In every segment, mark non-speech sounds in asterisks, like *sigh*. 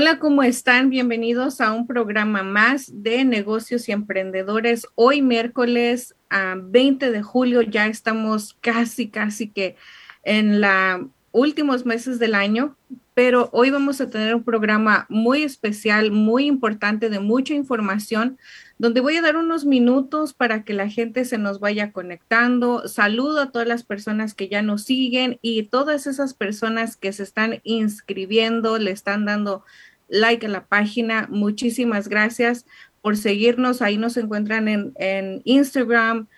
Hola, ¿cómo están? Bienvenidos a un programa más de negocios y emprendedores. Hoy miércoles a 20 de julio ya estamos casi, casi que en los últimos meses del año, pero hoy vamos a tener un programa muy especial, muy importante, de mucha información, donde voy a dar unos minutos para que la gente se nos vaya conectando. Saludo a todas las personas que ya nos siguen y todas esas personas que se están inscribiendo, le están dando like a la página. Muchísimas gracias por seguirnos. Ahí nos encuentran en, Instagram,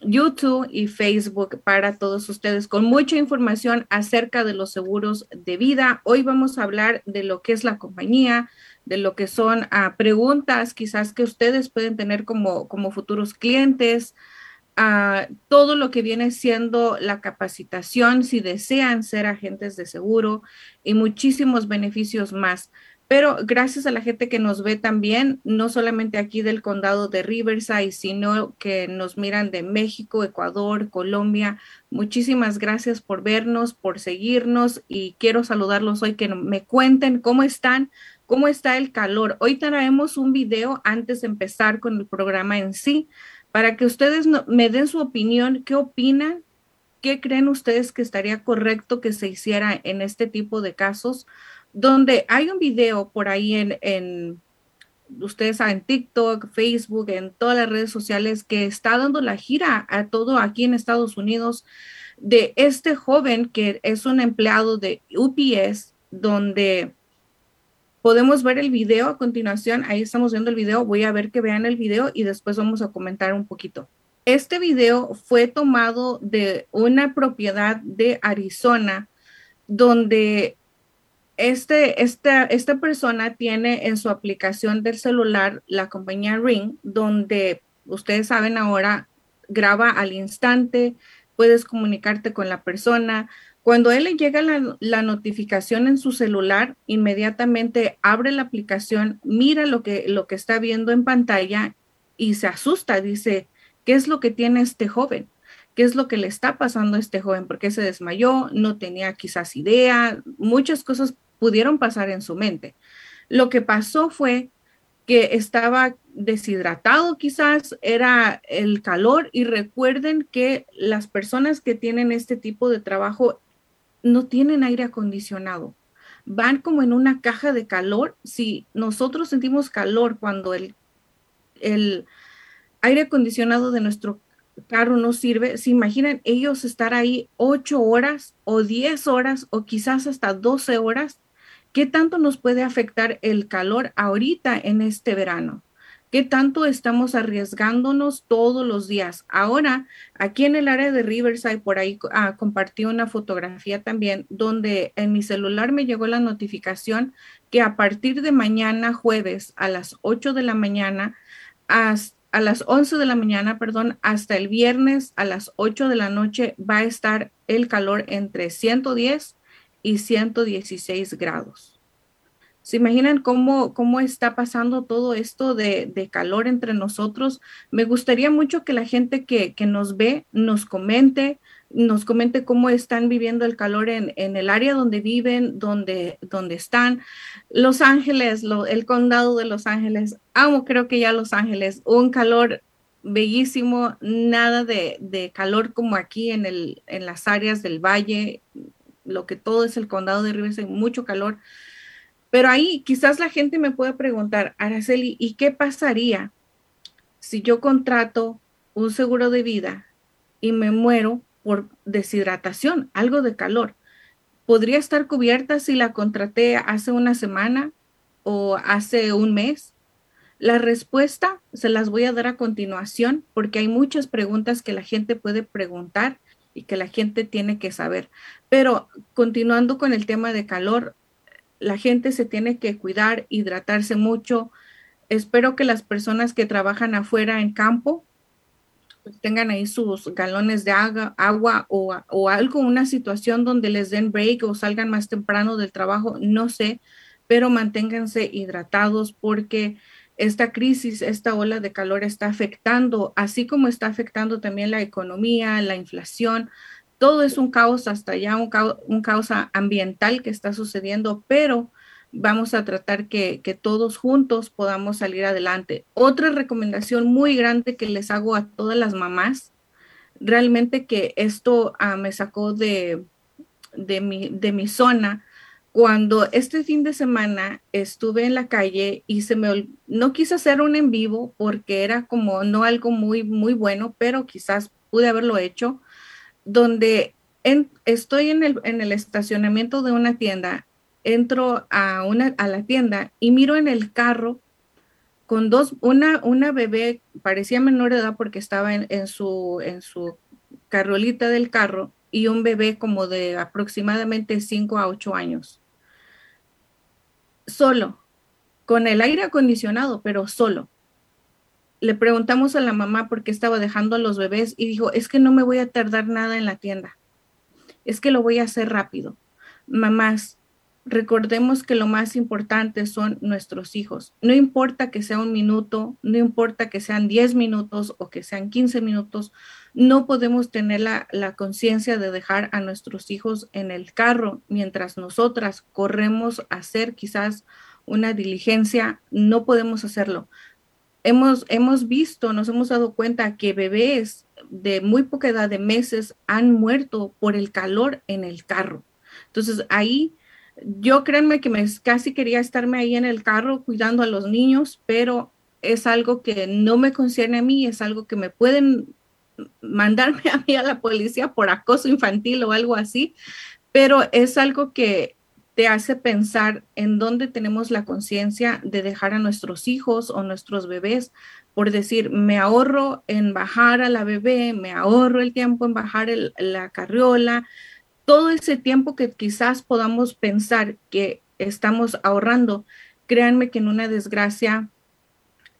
YouTube y Facebook para todos ustedes con mucha información acerca de los seguros de vida. Hoy vamos a hablar de lo que es la compañía, de lo que son ah, preguntas quizás que ustedes pueden tener como, como futuros clientes, a todo lo que viene siendo la capacitación si desean ser agentes de seguro y muchísimos beneficios más. Pero gracias a la gente que nos ve también, no solamente aquí del condado de Riverside, sino que nos miran de México, Ecuador, Colombia. Muchísimas gracias por vernos, por seguirnos y quiero saludarlos hoy que me cuenten cómo están, cómo está el calor. Hoy traemos un video antes de empezar con el programa en sí, para que ustedes me den su opinión, qué opinan, qué creen ustedes que estaría correcto que se hiciera en este tipo de casos, donde hay un video por ahí en, en ustedes saben, TikTok, Facebook, en todas las redes sociales que está dando la gira a todo aquí en Estados Unidos de este joven que es un empleado de UPS, donde Podemos ver el video a continuación. Ahí estamos viendo el video. Voy a ver que vean el video y después vamos a comentar un poquito. Este video fue tomado de una propiedad de Arizona donde este, esta, esta persona tiene en su aplicación del celular la compañía Ring, donde ustedes saben ahora graba al instante, puedes comunicarte con la persona, cuando él le llega la, notificación en su celular, inmediatamente abre la aplicación, mira lo que, lo que está viendo en pantalla y se asusta. Dice, ¿qué es lo que tiene este joven? ¿Qué es lo que le está pasando a este joven? ¿Por qué se desmayó? No tenía quizás idea. Muchas cosas pudieron pasar en su mente. Lo que pasó fue que estaba deshidratado quizás, era el calor y recuerden que las personas que tienen este tipo de trabajo no tienen aire acondicionado. Van como en una caja de calor. Si nosotros sentimos calor cuando el, el aire acondicionado de nuestro carro no sirve, se imaginan ellos estar ahí ocho horas o diez horas o quizás hasta doce horas. ¿Qué tanto nos puede afectar el calor ahorita en este verano? ¿Qué tanto estamos arriesgándonos todos los días? Ahora, aquí en el área de Riverside, por ahí ah, compartí una fotografía también donde en mi celular me llegó la notificación que a partir de mañana jueves a las 8 de la mañana, a las 11 de la mañana, perdón, hasta el viernes a las 8 de la noche va a estar el calor entre 110 y 116 grados. ¿Se imaginan cómo, cómo está pasando todo esto de, calor entre nosotros? Me gustaría mucho que la gente que, nos ve nos comente, nos comente cómo están viviendo el calor en, el área donde viven, donde, donde están. Los Ángeles, el condado de Los Ángeles, amo creo que ya Los Ángeles, un calor bellísimo, nada de, calor como aquí en, el, en las áreas del valle, lo que todo es el condado de Riverside, mucho calor pero ahí quizás la gente me puede preguntar, Araceli, ¿y qué pasaría si yo contrato un seguro de vida y me muero por deshidratación, algo de calor? ¿Podría estar cubierta si la contraté hace una semana o hace un mes? La respuesta se las voy a dar a continuación porque hay muchas preguntas que la gente puede preguntar y que la gente tiene que saber. Pero continuando con el tema de calor, la gente se tiene que cuidar, hidratarse mucho. Espero que las personas que trabajan afuera en campo pues, tengan ahí sus galones de agua, o, o, algo, una situación donde les den break o salgan más temprano del trabajo, no sé, pero manténganse hidratados porque esta crisis, esta ola de calor está afectando, así como está afectando también la economía, la inflación, todo es un caos, hasta ya un caos, ambiental que está sucediendo, pero vamos a tratar que, todos juntos podamos salir adelante. Otra recomendación muy grande que les hago a todas las mamás, realmente que esto ah, me sacó de, de, mi, de mi zona, cuando este fin de semana estuve en la calle y se me no quise hacer un en vivo porque era como no algo muy muy bueno, pero quizás pude haberlo hecho, donde estoy en el, en el estacionamiento de una tienda entro a, una, a la tienda y miro en el carro con dos, una, una bebé, parecía menor de edad porque estaba en, su, en su carrolita del carro y un bebé como de aproximadamente 5 a 8 años. Solo, con el aire acondicionado, pero solo. Le preguntamos a la mamá por qué estaba dejando a los bebés y dijo, es que no me voy a tardar nada en la tienda. Es que lo voy a hacer rápido. Mamás, recordemos que lo más importante son nuestros hijos. No importa que sea un minuto, no importa que sean 10 minutos o que sean 15 minutos, no podemos tener la, conciencia de dejar a nuestros hijos en el carro mientras nosotras corremos a hacer quizás una diligencia, no podemos hacerlo. Hemos, hemos visto, nos hemos dado cuenta que bebés de muy poca edad, de meses, han muerto por el calor en el carro. Entonces ahí yo créanme que me casi quería estarme ahí en el carro cuidando a los niños, pero es algo que no me concierne a mí, es algo que me pueden mandarme *laughs* a mí a la policía por acoso infantil o algo así, pero es algo que te hace pensar en dónde tenemos la conciencia de dejar a nuestros hijos o nuestros bebés, por decir, me ahorro en bajar a la bebé, me ahorro el tiempo en bajar la carriola, todo ese tiempo que quizás podamos pensar que estamos ahorrando, créanme que en una desgracia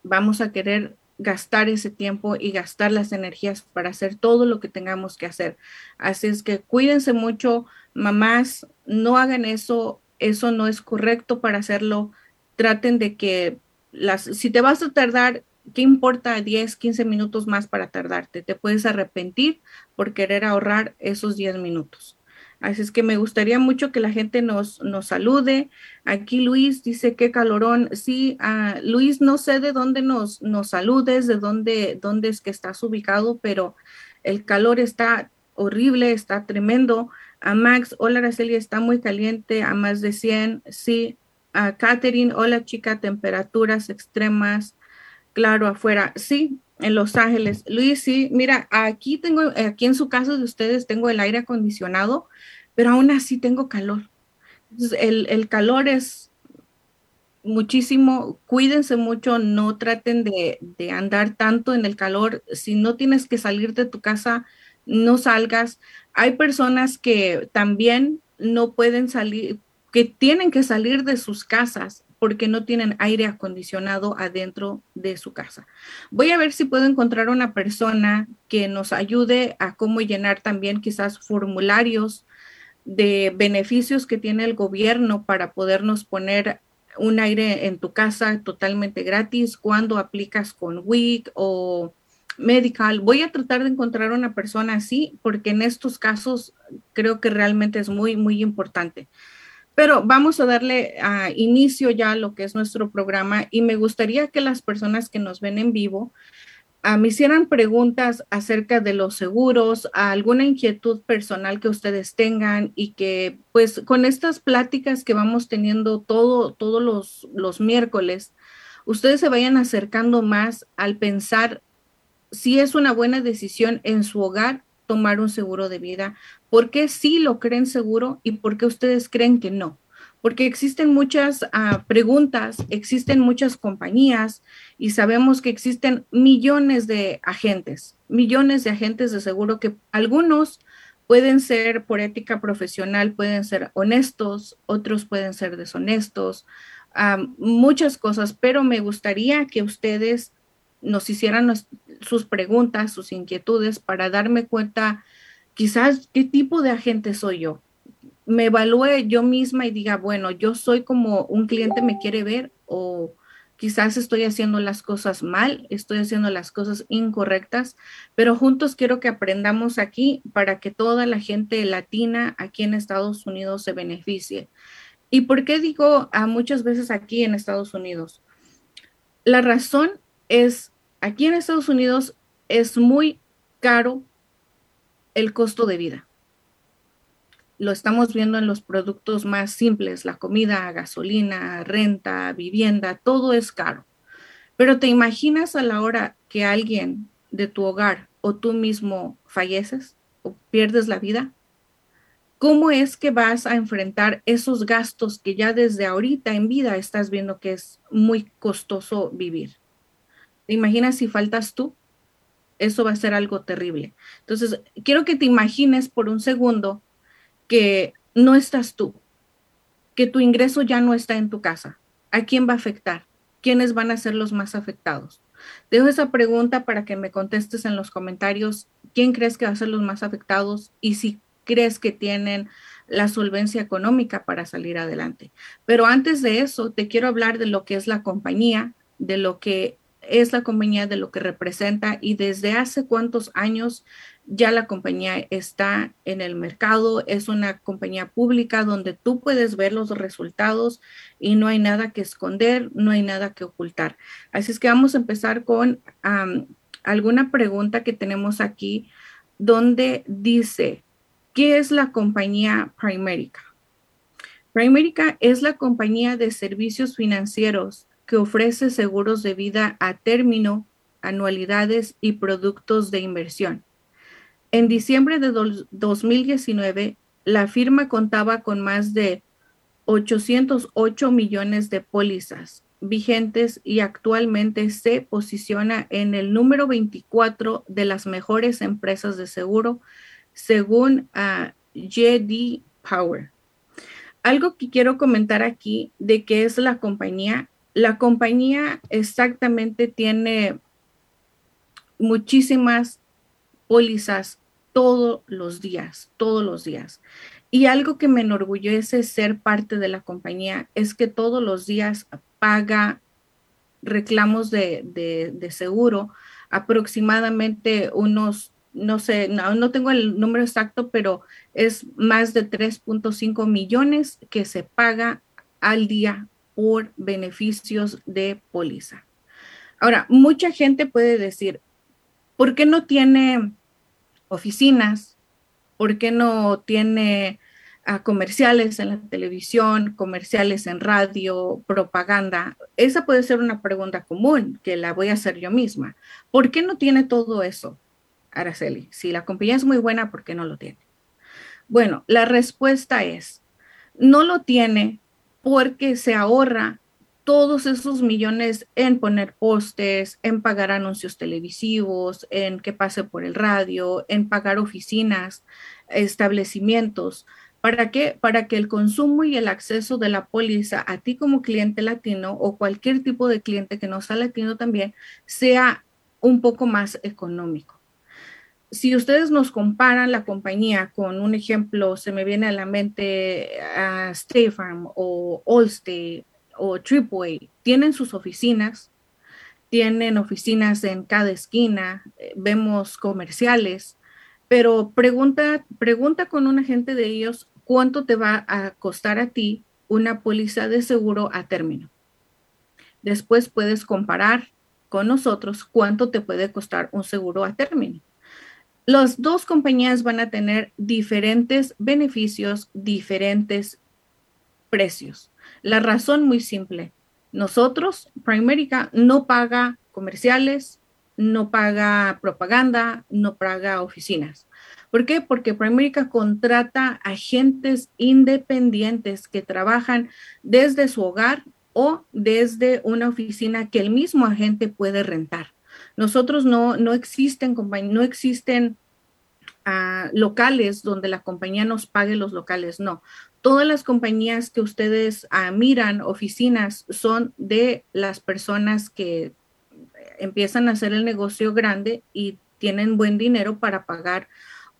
vamos a querer gastar ese tiempo y gastar las energías para hacer todo lo que tengamos que hacer. Así es que cuídense mucho, mamás, no hagan eso, eso no es correcto para hacerlo. Traten de que las, si te vas a tardar, ¿qué importa 10, 15 minutos más para tardarte? Te puedes arrepentir por querer ahorrar esos 10 minutos. Así es que me gustaría mucho que la gente nos, nos salude. Aquí Luis dice qué calorón. Sí, uh, Luis, no sé de dónde nos, nos saludes, de dónde, dónde es que estás ubicado, pero el calor está horrible, está tremendo. A Max, hola Araceli, está muy caliente, a más de 100. Sí, a Catherine, hola chica, temperaturas extremas. Claro, afuera. Sí, en Los Ángeles. Luis, sí, mira, aquí tengo, aquí en su casa de ustedes tengo el aire acondicionado, pero aún así tengo calor. el, calor es muchísimo, cuídense mucho, no traten de, de, andar tanto en el calor. Si no tienes que salir de tu casa, no salgas. Hay personas que también no pueden salir, que tienen que salir de sus casas porque no tienen aire acondicionado adentro de su casa. Voy a ver si puedo encontrar una persona que nos ayude a cómo llenar también quizás formularios de beneficios que tiene el gobierno para podernos poner un aire en tu casa totalmente gratis cuando aplicas con WIC o Medical. Voy a tratar de encontrar una persona así porque en estos casos creo que realmente es muy, muy importante. Pero vamos a darle a inicio ya a lo que es nuestro programa y me gustaría que las personas que nos ven en vivo ah, me hicieran preguntas acerca de los seguros, alguna inquietud personal que ustedes tengan y que pues con estas pláticas que vamos teniendo todo, todos los, los miércoles, ustedes se vayan acercando más al pensar si es una buena decisión en su hogar tomar un seguro de vida ¿Por qué sí lo creen seguro y por qué ustedes creen que no? Porque existen muchas ah, preguntas, existen muchas compañías y sabemos que existen millones de agentes, millones de agentes de seguro que algunos pueden ser por ética profesional, pueden ser honestos, otros pueden ser deshonestos, ah, muchas cosas, pero me gustaría que ustedes nos hicieran sus preguntas, sus inquietudes para darme cuenta quizás qué tipo de agente soy yo. Me evalúe yo misma y diga, bueno, yo soy como un cliente me quiere ver o quizás estoy haciendo las cosas mal, estoy haciendo las cosas incorrectas, pero juntos quiero que aprendamos aquí para que toda la gente latina aquí en Estados Unidos se beneficie. ¿Y por qué digo a muchas veces aquí en Estados Unidos? La razón es, aquí en Estados Unidos es muy caro el costo de vida. Lo estamos viendo en los productos más simples, la comida, gasolina, renta, vivienda, todo es caro. Pero te imaginas a la hora que alguien de tu hogar o tú mismo falleces o pierdes la vida, ¿cómo es que vas a enfrentar esos gastos que ya desde ahorita en vida estás viendo que es muy costoso vivir? ¿Te imaginas si faltas tú? Eso va a ser algo terrible. Entonces, quiero que te imagines por un segundo que no estás tú, que tu ingreso ya no está en tu casa. ¿A quién va a afectar? ¿Quiénes van a ser los más afectados? Dejo esa pregunta para que me contestes en los comentarios. ¿Quién crees que va a ser los más afectados? Y si crees que tienen la solvencia económica para salir adelante. Pero antes de eso, te quiero hablar de lo que es la compañía, de lo que es la compañía, de lo que representa y desde hace cuántos años ya la compañía está en el mercado. Es una compañía pública donde tú puedes ver los resultados y no hay nada que esconder, no hay nada que ocultar. Así es que vamos a empezar con alguna pregunta que tenemos aquí donde dice, ¿Qué es la compañía Primerica? Primerica es la compañía de servicios financieros que ofrece seguros de vida a término, anualidades y productos de inversión. En diciembre de 2019, la firma contaba con más de 808 millones de pólizas vigentes y actualmente se posiciona en el número 24 de las mejores empresas de seguro según uh, JD Power. Algo que quiero comentar aquí de qué es la compañía. La compañía exactamente tiene muchísimas pólizas todos los días, todos los días. Y algo que me enorgullece ser parte de la compañía es que todos los días paga reclamos de, de seguro aproximadamente unos no sé, no, tengo el número exacto, pero es más de 3.5 millones que se paga al día por beneficios de póliza. Ahora, mucha gente puede decir, ¿por qué no tiene oficinas? ¿Por qué no tiene ah, comerciales en la televisión, comerciales en radio, propaganda? Esa puede ser una pregunta común que la voy a hacer yo misma. ¿Por qué no tiene todo eso? Araceli? Si la compañía es muy buena, ¿por qué no lo tiene? Bueno, la respuesta es, no lo tiene porque se ahorra todos esos millones en poner postes, en pagar anuncios televisivos, en que pase por el radio, en pagar oficinas, establecimientos. ¿Para qué? Para que el consumo y el acceso de la póliza a ti como cliente latino o cualquier tipo de cliente que no sea latino también sea un poco más económico si ustedes nos comparan la compañía con un ejemplo, se me viene a la mente a o Allstate o Tripway, tienen sus oficinas, tienen oficinas en cada esquina, eh, vemos comerciales, pero pregunta, pregunta con un agente de ellos cuánto te va a costar a ti una póliza de seguro a término. Después puedes comparar con nosotros cuánto te puede costar un seguro a término las dos compañías van a tener diferentes beneficios, diferentes precios. La razón muy simple. Nosotros, Primerica, no paga comerciales, no paga propaganda, no paga oficinas. ¿Por qué? Porque Primerica contrata agentes independientes que trabajan desde su hogar o desde una oficina que el mismo agente puede rentar. Nosotros no, no existen, no existen ah, locales donde la compañía nos pague los locales, no. Todas las compañías que ustedes ah, miran, oficinas, son de las personas que empiezan a hacer el negocio grande y tienen buen dinero para pagar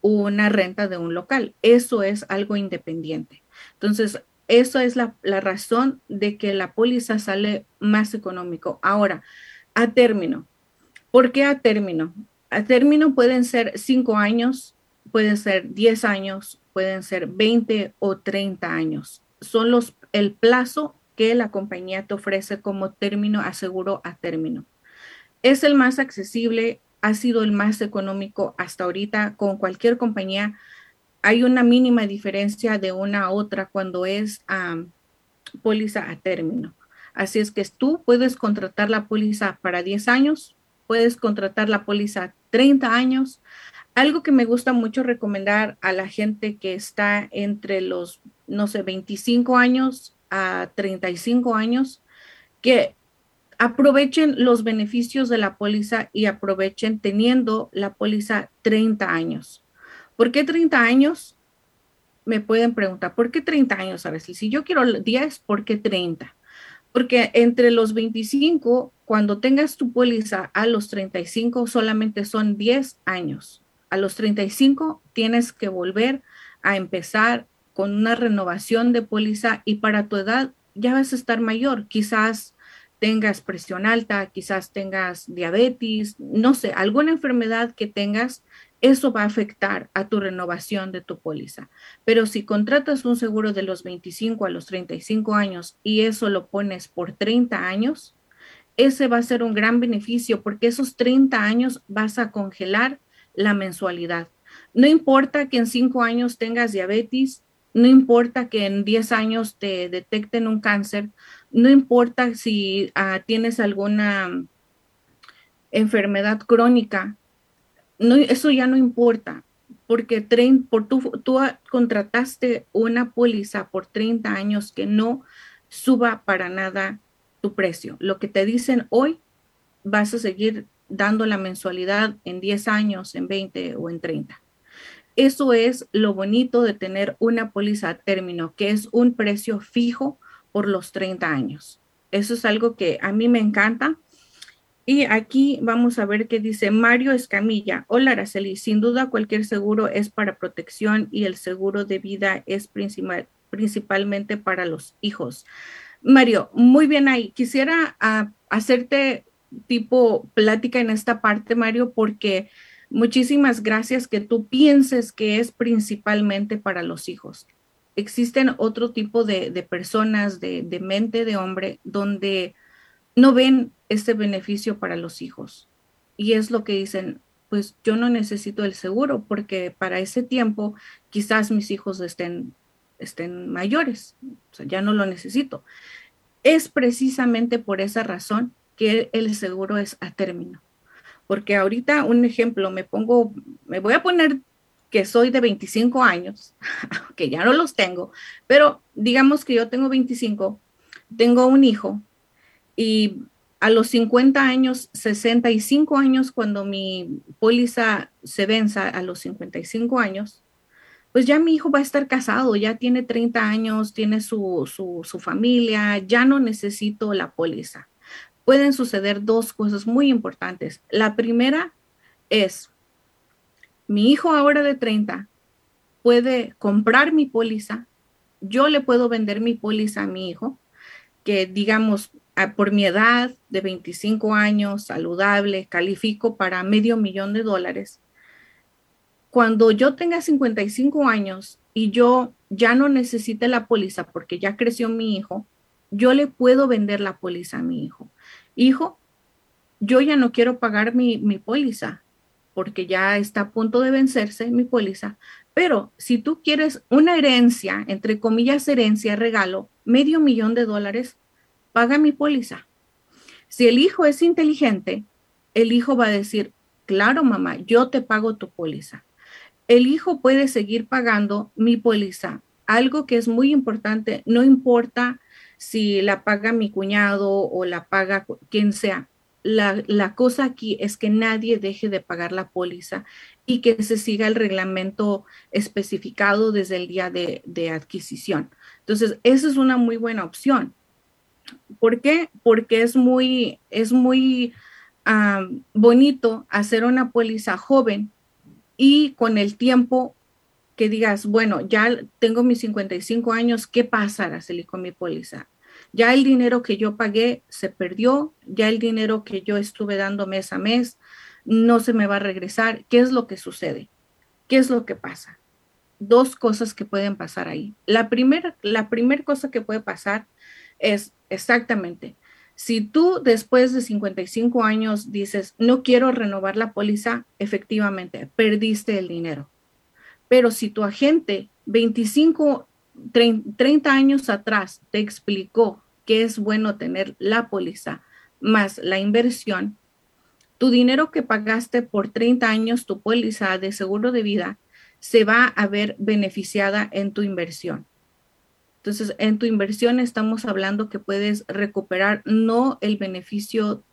una renta de un local. Eso es algo independiente. Entonces, eso es la, la razón de que la póliza sale más económico. Ahora, a término, ¿Por qué a término? A término pueden ser cinco años, pueden ser 10 años, pueden ser 20 o 30 años. son los, el plazo que la compañía te ofrece como término a seguro a término. Es el más accesible, ha sido el más económico hasta ahorita con cualquier compañía. Hay una mínima diferencia de una a otra cuando es póliza a término. Así es que tú puedes contratar la póliza para 10 años, puedes contratar la póliza 30 años. Algo que me gusta mucho recomendar a la gente que está entre los, no sé, 25 años a 35 años, que aprovechen los beneficios de la póliza y aprovechen teniendo la póliza 30 años. ¿Por qué 30 años? Me pueden preguntar, ¿por qué 30 años, a Si yo quiero 10, ¿por qué 30? Porque entre los 25, cuando tengas tu póliza a los 35, solamente son 10 años. A los 35 tienes que volver a empezar con una renovación de póliza y para tu edad ya vas a estar mayor. Quizás tengas presión alta, quizás tengas diabetes, no sé, alguna enfermedad que tengas eso va a afectar a tu renovación de tu póliza. Pero si contratas un seguro de los 25 a los 35 años y eso lo pones por 30 años, ese va a ser un gran beneficio porque esos 30 años vas a congelar la mensualidad. No importa que en 5 años tengas diabetes, no importa que en 10 años te detecten un cáncer, no importa si ah, tienes alguna enfermedad crónica, eso ya no importa, porque por tú, tú contrataste una póliza por 30 años que no suba para nada tu precio. Lo que te dicen hoy, vas a seguir dando la mensualidad en 10 años, en 20 o en 30. Eso es lo bonito de tener una póliza a término, que es un precio fijo por los 30 años. Eso es algo que a mí me encanta y aquí vamos a ver qué dice Mario Escamilla. Hola, Araceli. Sin duda, cualquier seguro es para protección y el seguro de vida es principal, principalmente para los hijos. Mario, muy bien ahí. Quisiera ah, hacerte tipo plática en esta parte, Mario, porque muchísimas gracias que tú pienses que es principalmente para los hijos. Existen otro tipo de, personas, de, de mente de hombre, donde no ven este beneficio para los hijos. Y es lo que dicen, pues yo no necesito el seguro porque para ese tiempo quizás mis hijos estén, estén mayores, o sea, ya no lo necesito. Es precisamente por esa razón que el seguro es a término. Porque ahorita un ejemplo, me pongo, me voy a poner que soy de 25 años, *laughs* que ya no los tengo, pero digamos que yo tengo 25, tengo un hijo y a los 50 años, 65 años, cuando mi póliza se venza a los 55 años, pues ya mi hijo va a estar casado, ya tiene 30 años, tiene su, su, familia, ya no necesito la póliza. Pueden suceder dos cosas muy importantes. La primera es, mi hijo ahora de 30 puede comprar mi póliza, yo le puedo vender mi póliza a mi hijo, que digamos por mi edad de 25 años, saludable, califico para medio millón de dólares. Cuando yo tenga 55 años y yo ya no necesite la póliza porque ya creció mi hijo, yo le puedo vender la póliza a mi hijo. Hijo, yo ya no quiero pagar mi, mi póliza porque ya está a punto de vencerse mi póliza, pero si tú quieres una herencia, entre comillas herencia, regalo, medio millón de dólares, paga mi póliza. Si el hijo es inteligente, el hijo va a decir, claro, mamá, yo te pago tu póliza. El hijo puede seguir pagando mi póliza. Algo que es muy importante, no importa si la paga mi cuñado o la paga quien sea. La, cosa aquí es que nadie deje de pagar la póliza y que se siga el reglamento especificado desde el día de, de adquisición. Entonces, esa es una muy buena opción. ¿Por qué? Porque es muy, es muy bonito hacer una póliza joven y con el tiempo que digas, bueno, ya tengo mis 55 años, ¿qué pasa, Araceli, con mi póliza? Ya el dinero que yo pagué se perdió, ya el dinero que yo estuve dando mes a mes no se me va a regresar. ¿Qué es lo que sucede? ¿Qué es lo que pasa? dos cosas que pueden pasar ahí. La primera la primera cosa que puede pasar es exactamente, si tú después de 55 años dices, no quiero renovar la póliza, efectivamente, perdiste el dinero. Pero si tu agente 25, 30 años atrás te explicó que es bueno tener la póliza más la inversión, tu dinero que pagaste por 30 años, tu póliza de seguro de vida, se va a ver beneficiada en tu inversión. Entonces, en tu inversión estamos hablando que puedes recuperar no el beneficio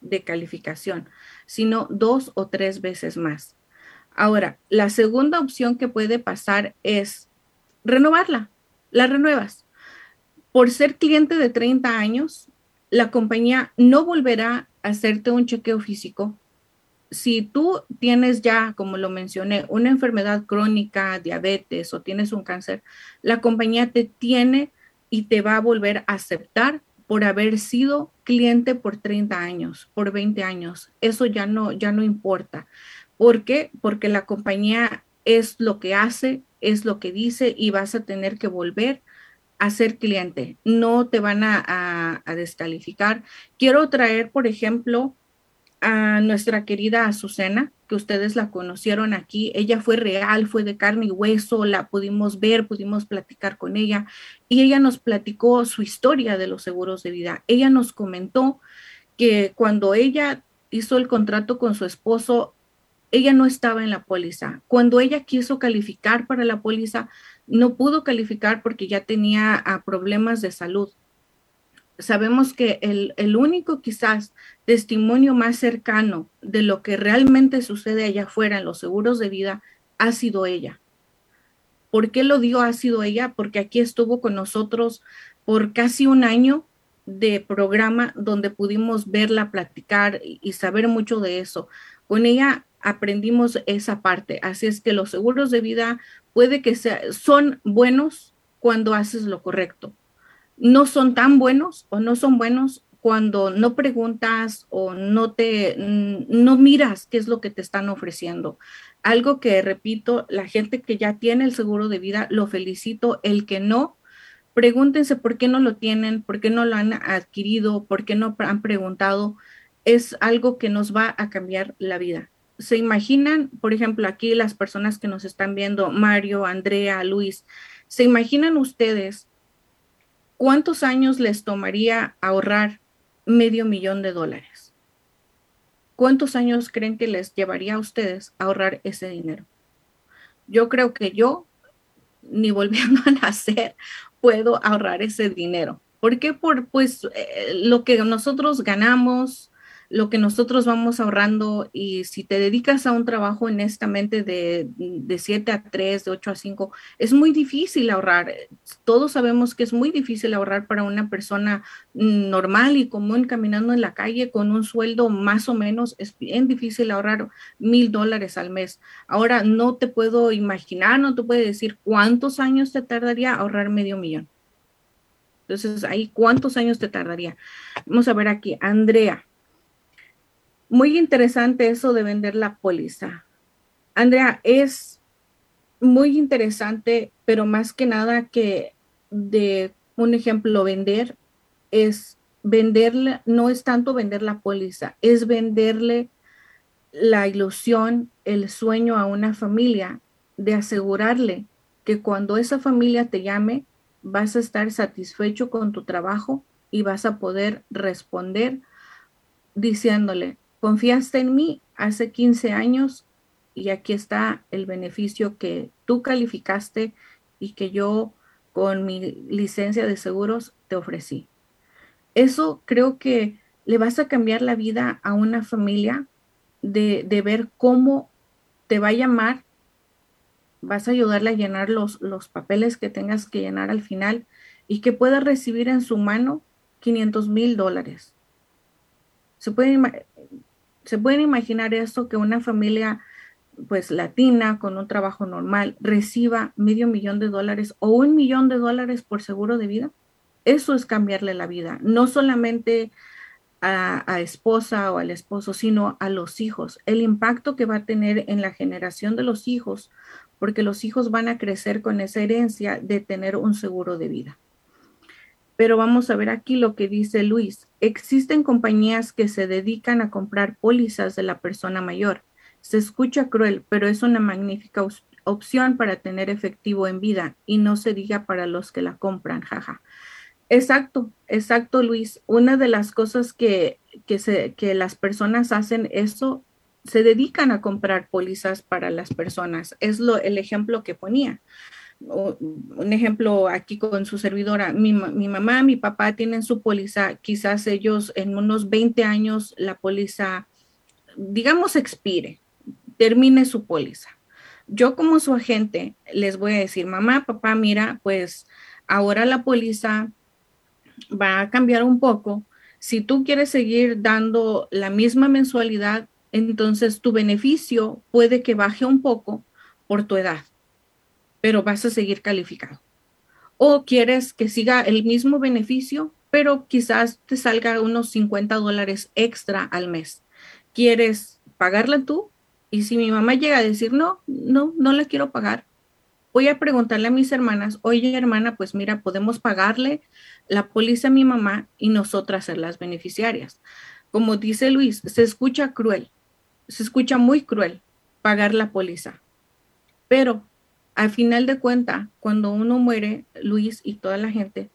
de calificación, sino dos o tres veces más. Ahora, la segunda opción que puede pasar es renovarla. La renuevas. Por ser cliente de 30 años, la compañía no volverá a hacerte un chequeo físico si tú tienes ya, como lo mencioné, una enfermedad crónica, diabetes o tienes un cáncer, la compañía te tiene y te va a volver a aceptar por haber sido cliente por 30 años, por 20 años. Eso ya no, ya no importa. ¿Por qué? Porque la compañía es lo que hace, es lo que dice y vas a tener que volver a ser cliente. No te van a, a descalificar. Quiero traer, por ejemplo, a nuestra querida Azucena, que ustedes la conocieron aquí. Ella fue real, fue de carne y hueso, la pudimos ver, pudimos platicar con ella y ella nos platicó su historia de los seguros de vida. Ella nos comentó que cuando ella hizo el contrato con su esposo, ella no estaba en la póliza. Cuando ella quiso calificar para la póliza, no pudo calificar porque ya tenía ah, problemas de salud sabemos que el, único quizás testimonio más cercano de lo que realmente sucede allá afuera en los seguros de vida ha sido ella. ¿Por qué lo dio ha sido ella? Porque aquí estuvo con nosotros por casi un año de programa donde pudimos verla, platicar y saber mucho de eso. Con ella aprendimos esa parte. Así es que los seguros de vida puede que sea, son buenos cuando haces lo correcto no son tan buenos o no son buenos cuando no preguntas o no te no miras qué es lo que te están ofreciendo. Algo que repito, la gente que ya tiene el seguro de vida, lo felicito, el que no, pregúntense por qué no lo tienen, por qué no lo han adquirido, por qué no han preguntado, es algo que nos va a cambiar la vida. ¿Se imaginan, por ejemplo, aquí las personas que nos están viendo, Mario, Andrea, Luis, ¿se imaginan ustedes ¿cuántos años les tomaría ahorrar medio millón de dólares? ¿Cuántos años creen que les llevaría a ustedes ahorrar ese dinero? Yo creo que yo, ni volviendo *laughs* a nacer, puedo ahorrar ese dinero. ¿Por qué? Por pues eh, lo que nosotros ganamos, lo que nosotros vamos ahorrando y si te dedicas a un trabajo honestamente de, de 7 a 3, de 8 a 5, es muy difícil ahorrar. Todos sabemos que es muy difícil ahorrar para una persona normal y común caminando en la calle con un sueldo más o menos. Es bien difícil ahorrar mil dólares al mes. Ahora no te puedo imaginar, no te puedo decir cuántos años te tardaría ahorrar medio millón. Entonces, ahí, ¿cuántos años te tardaría? Vamos a ver aquí, Andrea. Muy interesante eso de vender la póliza. Andrea, es muy interesante, pero más que nada que de un ejemplo, vender es venderle, no es tanto vender la póliza, es venderle la ilusión, el sueño a una familia de asegurarle que cuando esa familia te llame, vas a estar satisfecho con tu trabajo y vas a poder responder diciéndole, Confiaste en mí hace 15 años y aquí está el beneficio que tú calificaste y que yo con mi licencia de seguros te ofrecí. Eso creo que le vas a cambiar la vida a una familia de, ver cómo te va a llamar, vas a ayudarle a llenar los, los papeles que tengas que llenar al final y que pueda recibir en su mano 500 mil dólares. Se puede ¿Se pueden imaginar esto que una familia pues latina con un trabajo normal reciba medio millón de dólares o un millón de dólares por seguro de vida? Eso es cambiarle la vida, no solamente a, a, esposa o al esposo, sino a los hijos. El impacto que va a tener en la generación de los hijos porque los hijos van a crecer con esa herencia de tener un seguro de vida. Pero vamos a ver aquí lo que dice Luis. Existen compañías que se dedican a comprar pólizas de la persona mayor. Se escucha cruel, pero es una magnífica opción para tener efectivo en vida y no se diga para los que la compran, jaja. Exacto, exacto, Luis. Una de las cosas que, que, se, que las personas hacen eso, se dedican a comprar pólizas para las personas. Es lo, el ejemplo que ponía. Un ejemplo aquí con su servidora, mi, mamá, mi papá tienen su póliza, quizás ellos en unos 20 años la póliza, digamos, expire, termine su póliza. Yo como su agente les voy a decir, mamá, papá, mira, pues ahora la póliza va a cambiar un poco. Si tú quieres seguir dando la misma mensualidad, entonces tu beneficio puede que baje un poco por tu edad, pero vas a seguir calificado. O quieres que siga el mismo beneficio, pero quizás te salga unos 50 dólares extra al mes. ¿Quieres pagarla tú? Y si mi mamá llega a decir, no, no, no la quiero pagar, voy a preguntarle a mis hermanas, oye hermana, pues mira, podemos pagarle la póliza a mi mamá y nosotras ser las beneficiarias. Como dice Luis, se escucha cruel, se escucha muy cruel pagar la póliza, pero al final de cuenta, cuando uno muere, Luis y toda la gente,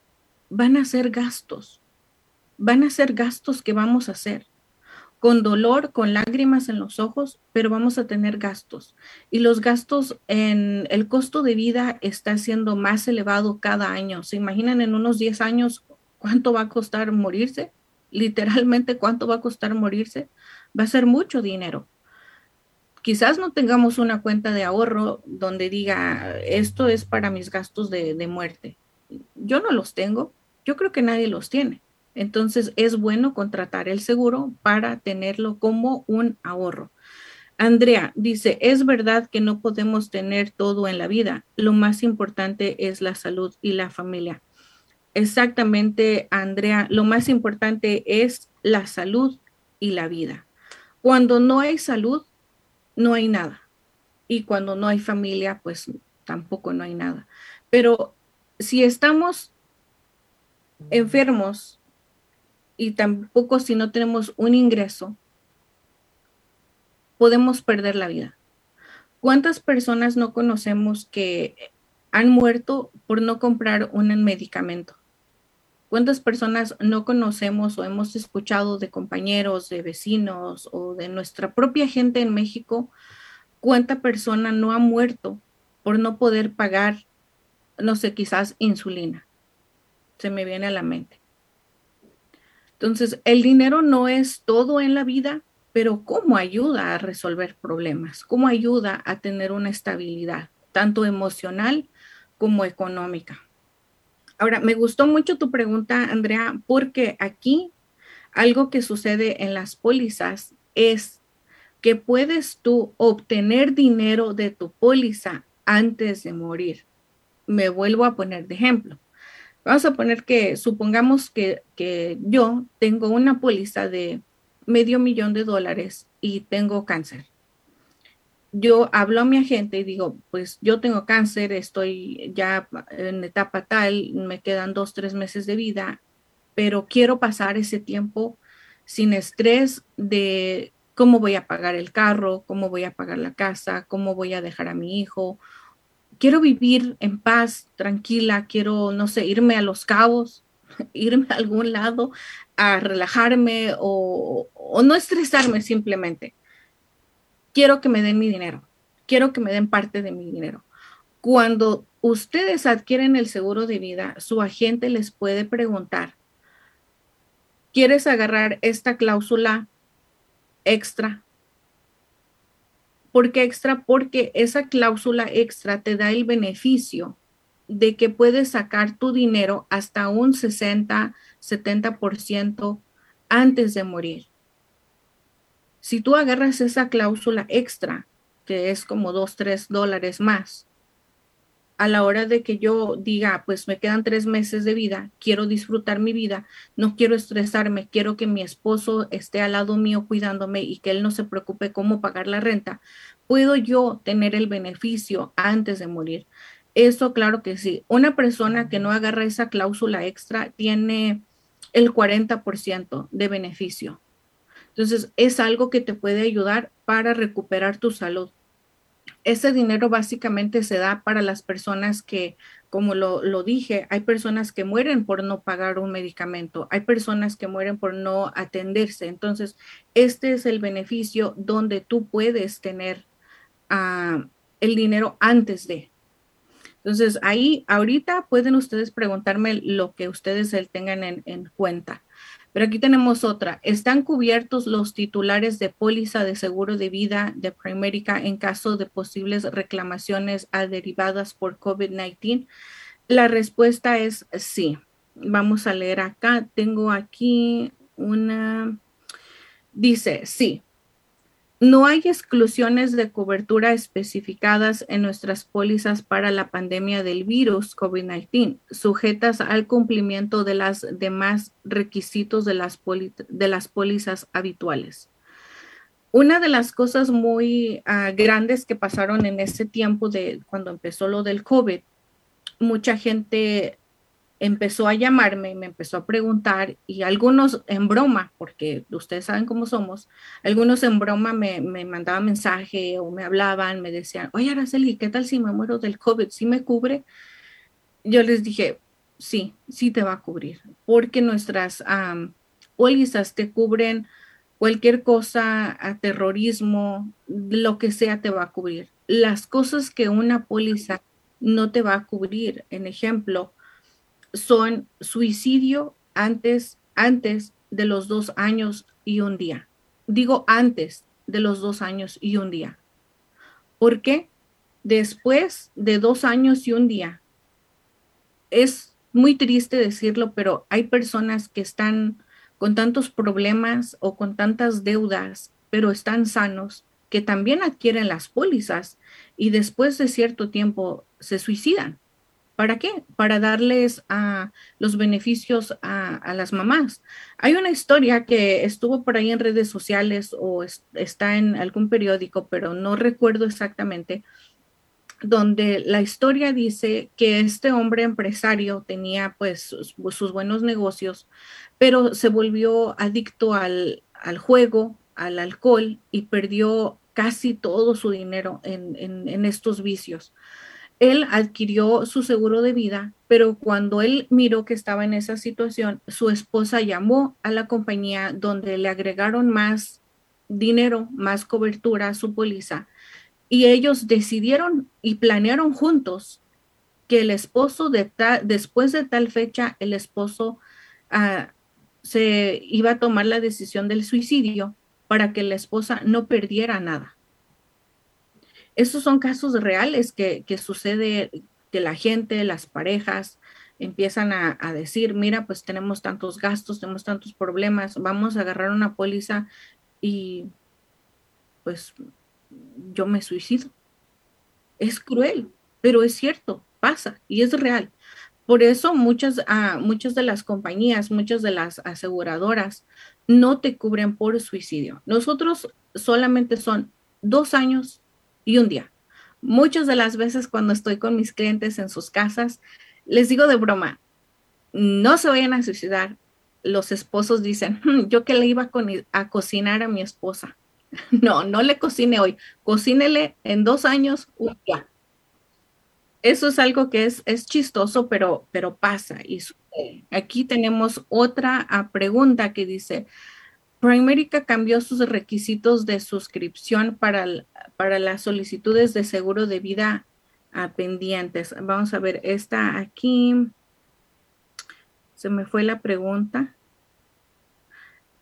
van a ser gastos, van a ser gastos que vamos a hacer con dolor, con lágrimas en los ojos, pero vamos a tener gastos. Y los gastos en el costo de vida está siendo más elevado cada año. ¿Se imaginan en unos 10 años cuánto va a costar morirse? Literalmente, ¿cuánto va a costar morirse? Va a ser mucho dinero. Quizás no tengamos una cuenta de ahorro donde diga, esto es para mis gastos de, de muerte. Yo no los tengo. Yo creo que nadie los tiene. Entonces es bueno contratar el seguro para tenerlo como un ahorro. Andrea dice, es verdad que no podemos tener todo en la vida. Lo más importante es la salud y la familia. Exactamente, Andrea, lo más importante es la salud y la vida. Cuando no hay salud, no hay nada. Y cuando no hay familia, pues tampoco no hay nada. Pero si estamos enfermos y tampoco si no tenemos un ingreso, podemos perder la vida. ¿Cuántas personas no conocemos que han muerto por no comprar un medicamento? ¿Cuántas personas no conocemos o hemos escuchado de compañeros, de vecinos o de nuestra propia gente en México? ¿Cuánta persona no ha muerto por no poder pagar, no sé, quizás insulina? Se me viene a la mente. Entonces, el dinero no es todo en la vida, pero cómo ayuda a resolver problemas, cómo ayuda a tener una estabilidad, tanto emocional como económica. Ahora, me gustó mucho tu pregunta, Andrea, porque aquí algo que sucede en las pólizas es que puedes tú obtener dinero de tu póliza antes de morir. Me vuelvo a poner de ejemplo. Vamos a poner que supongamos que, yo tengo una póliza de medio millón de dólares y tengo cáncer. Yo hablo a mi agente y digo, pues yo tengo cáncer, estoy ya en etapa tal, me quedan dos, tres meses de vida, pero quiero pasar ese tiempo sin estrés de cómo voy a pagar el carro, cómo voy a pagar la casa, cómo voy a dejar a mi hijo quiero vivir en paz, tranquila, quiero, no sé, irme a los cabos, *laughs* irme a algún lado a relajarme o, no estresarme simplemente. Quiero que me den mi dinero, quiero que me den parte de mi dinero. Cuando ustedes adquieren el seguro de vida, su agente les puede preguntar, ¿quieres agarrar esta cláusula extra ¿Por qué extra? Porque esa cláusula extra te da el beneficio de que puedes sacar tu dinero hasta un 60, 70% antes de morir. Si tú agarras esa cláusula extra, que es como 2, 3 dólares más, a la hora de que yo diga, pues me quedan tres meses de vida, quiero disfrutar mi vida, no quiero estresarme, quiero que mi esposo esté al lado mío cuidándome y que él no se preocupe cómo pagar la renta, ¿Puedo yo tener el beneficio antes de morir? Eso, claro que sí. Una persona que no agarra esa cláusula extra tiene el 40% de beneficio. Entonces, es algo que te puede ayudar para recuperar tu salud. Ese dinero básicamente se da para las personas que, como lo, dije, hay personas que mueren por no pagar un medicamento, hay personas que mueren por no atenderse. Entonces, este es el beneficio donde tú puedes tener uh, el dinero antes de. Entonces, ahí, ahorita pueden ustedes preguntarme lo que ustedes tengan en, en cuenta. Pero aquí tenemos otra. ¿Están cubiertos los titulares de póliza de seguro de vida de Primerica en caso de posibles reclamaciones derivadas por COVID-19? La respuesta es sí. Vamos a leer acá. Tengo aquí una... Dice, sí, no hay exclusiones de cobertura especificadas en nuestras pólizas para la pandemia del virus COVID-19, sujetas al cumplimiento de los demás requisitos de las, de las pólizas habituales. Una de las cosas muy uh, grandes que pasaron en ese tiempo de cuando empezó lo del COVID, mucha gente empezó a llamarme, me empezó a preguntar y algunos en broma, porque ustedes saben cómo somos, algunos en broma me, me mandaban mensaje o me hablaban, me decían, oye Araceli, ¿qué tal si me muero del COVID? ¿Sí me cubre? Yo les dije, sí, sí te va a cubrir, porque nuestras pólizas te cubren cualquier cosa, a terrorismo, lo que sea te va a cubrir. Las cosas que una póliza no te va a cubrir, en ejemplo, son suicidio antes, antes de los dos años y un día. Digo antes de los dos años y un día. ¿Por qué? Después de dos años y un día, es muy triste decirlo, pero hay personas que están con tantos problemas o con tantas deudas, pero están sanos, que también adquieren las pólizas y después de cierto tiempo se suicidan. ¿Para qué? Para darles a los beneficios a, las mamás. Hay una historia que estuvo por ahí en redes sociales o está en algún periódico, pero no recuerdo exactamente, donde la historia dice que este hombre empresario tenía pues sus, buenos negocios, pero se volvió adicto al, juego, al alcohol y perdió casi todo su dinero en estos vicios él adquirió su seguro de vida, pero cuando él miró que estaba en esa situación, su esposa llamó a la compañía donde le agregaron más dinero, más cobertura a su póliza, y ellos decidieron y planearon juntos que el esposo de después de tal fecha, el esposo ah, se iba a tomar la decisión del suicidio para que la esposa no perdiera nada. Esos son casos reales que, sucede que la gente, las parejas, empiezan a, decir, mira, pues tenemos tantos gastos, tenemos tantos problemas, vamos a agarrar una póliza y pues yo me suicido. Es cruel, pero es cierto, pasa y es real. Por eso muchas, uh, muchas de las compañías, muchas de las aseguradoras no te cubren por suicidio. Nosotros solamente son dos años y un día. Muchas de las veces cuando estoy con mis clientes en sus casas, les digo de broma, no se vayan a suicidar. Los esposos dicen, hmm, yo que le iba a, cocinar a mi esposa. *laughs* No, no le cocine hoy, cocínele en dos años un día. Eso es algo que es, es chistoso, pero, pero pasa. Y aquí tenemos otra ah, pregunta que dice, Primerica cambió sus requisitos de suscripción para, para las solicitudes de seguro de vida a pendientes. Vamos a ver, esta aquí. Se me fue la pregunta.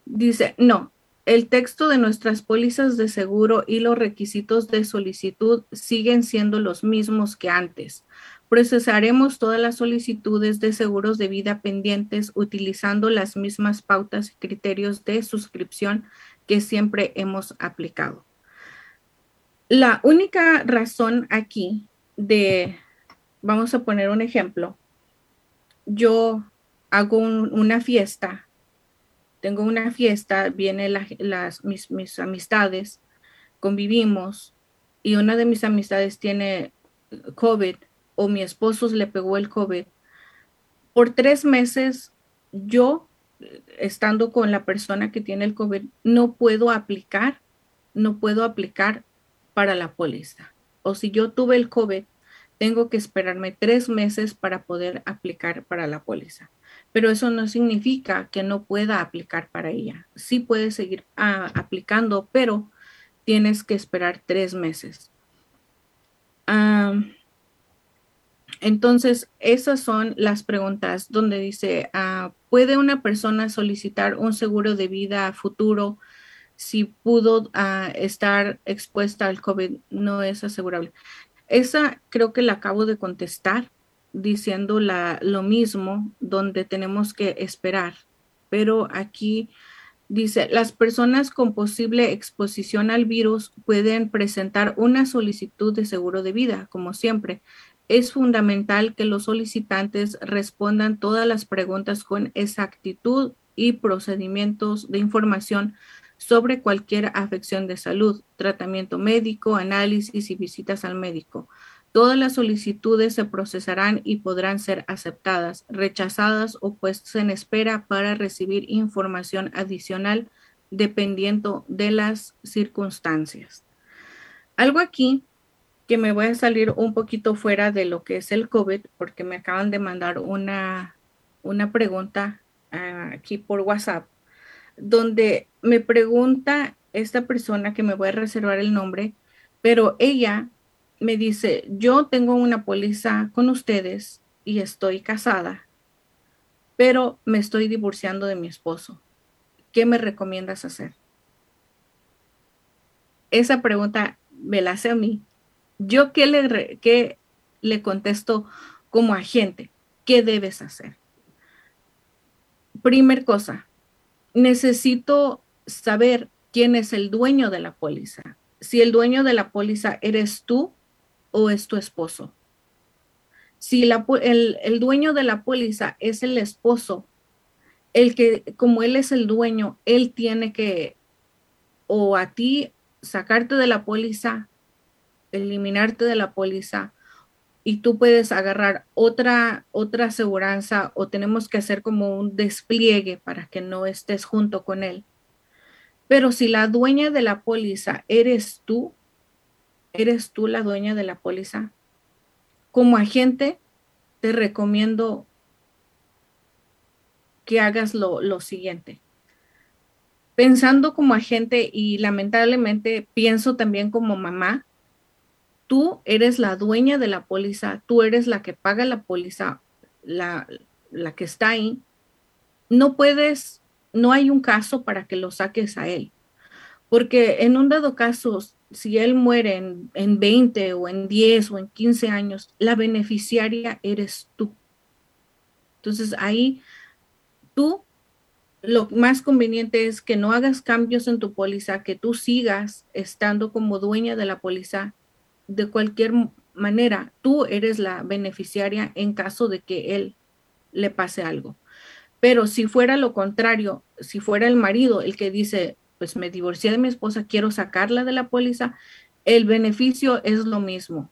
Dice, no, el texto de nuestras pólizas de seguro y los requisitos de solicitud siguen siendo los mismos que antes. Procesaremos todas las solicitudes de seguros de vida pendientes utilizando las mismas pautas y criterios de suscripción que siempre hemos aplicado. La única razón aquí de, vamos a poner un ejemplo, yo hago una fiesta, tengo una fiesta, vienen las, mis, mis amistades, convivimos, y una de mis amistades tiene COVID o mi esposo le pegó el COVID, por tres meses yo, estando con la persona que tiene el COVID, no puedo aplicar, no puedo aplicar para la póliza. O si yo tuve el COVID, tengo que esperarme tres meses para poder aplicar para la póliza. Pero eso no significa que no pueda aplicar para ella. Sí puedes seguir ah, aplicando, pero tienes que esperar tres meses. Entonces, esas son las preguntas donde dice, ah, ¿puede una persona solicitar un seguro de vida futuro si pudo ah, estar expuesta al COVID? No es asegurable. Esa creo que la acabo de contestar diciendo la, lo mismo, donde tenemos que esperar. Pero aquí dice, las personas con posible exposición al virus pueden presentar una solicitud de seguro de vida, como siempre. Es fundamental que los solicitantes respondan todas las preguntas con exactitud y procedimientos de información sobre cualquier afección de salud, tratamiento médico, análisis y visitas al médico. Todas las solicitudes se procesarán y podrán ser aceptadas, rechazadas o puestas en espera para recibir información adicional dependiendo de las circunstancias. Algo aquí que me voy a salir un poquito fuera de lo que es el COVID, porque me acaban de mandar una, una pregunta ah, aquí por WhatsApp, donde me pregunta esta persona que me voy a reservar el nombre, pero ella me dice, yo tengo una póliza con ustedes y estoy casada, pero me estoy divorciando de mi esposo. ¿Qué me recomiendas hacer? Esa pregunta me la hace a mí. Yo qué le, qué le contesto como agente, ¿qué debes hacer? Primer cosa, necesito saber quién es el dueño de la póliza. Si el dueño de la póliza eres tú, o es tu esposo. Si el, el dueño de la póliza es el esposo, el que, como él es el dueño, él tiene que, o a ti, sacarte de la póliza, eliminarte de la póliza, y tú puedes agarrar otra, otra aseguranza o tenemos que hacer como un despliegue para que no estés junto con él. Pero si la dueña de la póliza eres tú, ¿Eres tú la dueña de la póliza? Como agente, te recomiendo que hagas lo, lo siguiente. Pensando como agente y lamentablemente pienso también como mamá, tú eres la dueña de la póliza, tú eres la que paga la póliza, la, la que está ahí. No puedes, no hay un caso para que lo saques a él. Porque en un dado caso, si él muere en, 20 o en 10 o en 15 años, la beneficiaria eres tú. Entonces ahí tú lo más conveniente es que no hagas cambios en tu póliza, que tú sigas estando como dueña de la póliza de cualquier manera. Tú eres la beneficiaria en caso de que él le pase algo. Pero si fuera lo contrario, si fuera el marido el que dice, pues me divorcié de mi esposa, quiero sacarla de la póliza, el beneficio es lo mismo.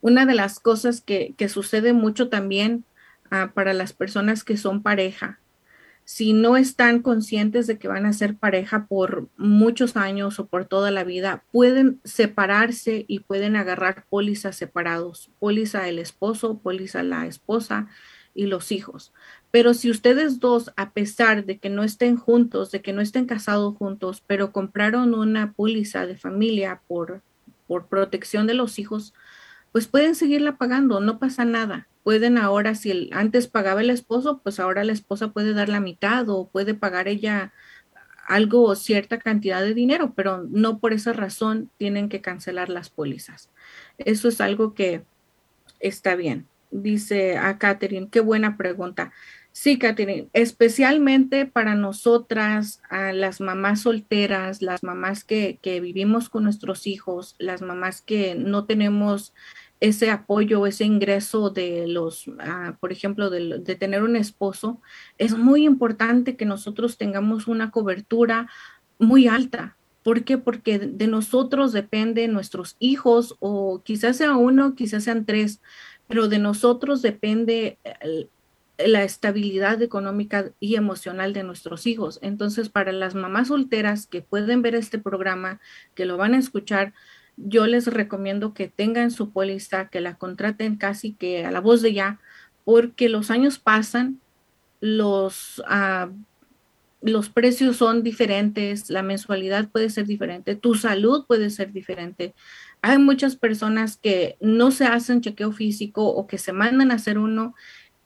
Una de las cosas que, sucede mucho también ah, para las personas que son pareja, si no están conscientes de que van a ser pareja por muchos años o por toda la vida, pueden separarse y pueden agarrar pólizas separados, póliza el esposo, póliza la esposa y los hijos. Pero si ustedes dos, a pesar de que no estén juntos, de que no estén casados juntos, pero compraron una póliza de familia por, por protección de los hijos, pues pueden seguirla pagando, no pasa nada. Pueden ahora, si el, antes pagaba el esposo, pues ahora la esposa puede dar la mitad o puede pagar ella algo o cierta cantidad de dinero, pero no por esa razón tienen que cancelar las pólizas. Eso es algo que está bien. Dice a Catherine, qué buena pregunta. Sí, Catherine, especialmente para nosotras, a las mamás solteras, las mamás que, vivimos con nuestros hijos, las mamás que no tenemos ese apoyo, ese ingreso de los, ah, por ejemplo, de, de, tener un esposo, es muy importante que nosotros tengamos una cobertura muy alta, ¿Por qué? Porque de nosotros dependen nuestros hijos o quizás sea uno, quizás sean tres, pero de nosotros depende la estabilidad económica y emocional de nuestros hijos. Entonces, para las mamás solteras que pueden ver este programa, que lo van a escuchar, yo les recomiendo que tengan su póliza, que la contraten casi que a la voz de ya, porque los años pasan, los, uh, los precios son diferentes, la mensualidad puede ser diferente, tu salud puede ser diferente. Hay muchas personas que no se hacen chequeo físico o que se mandan a hacer uno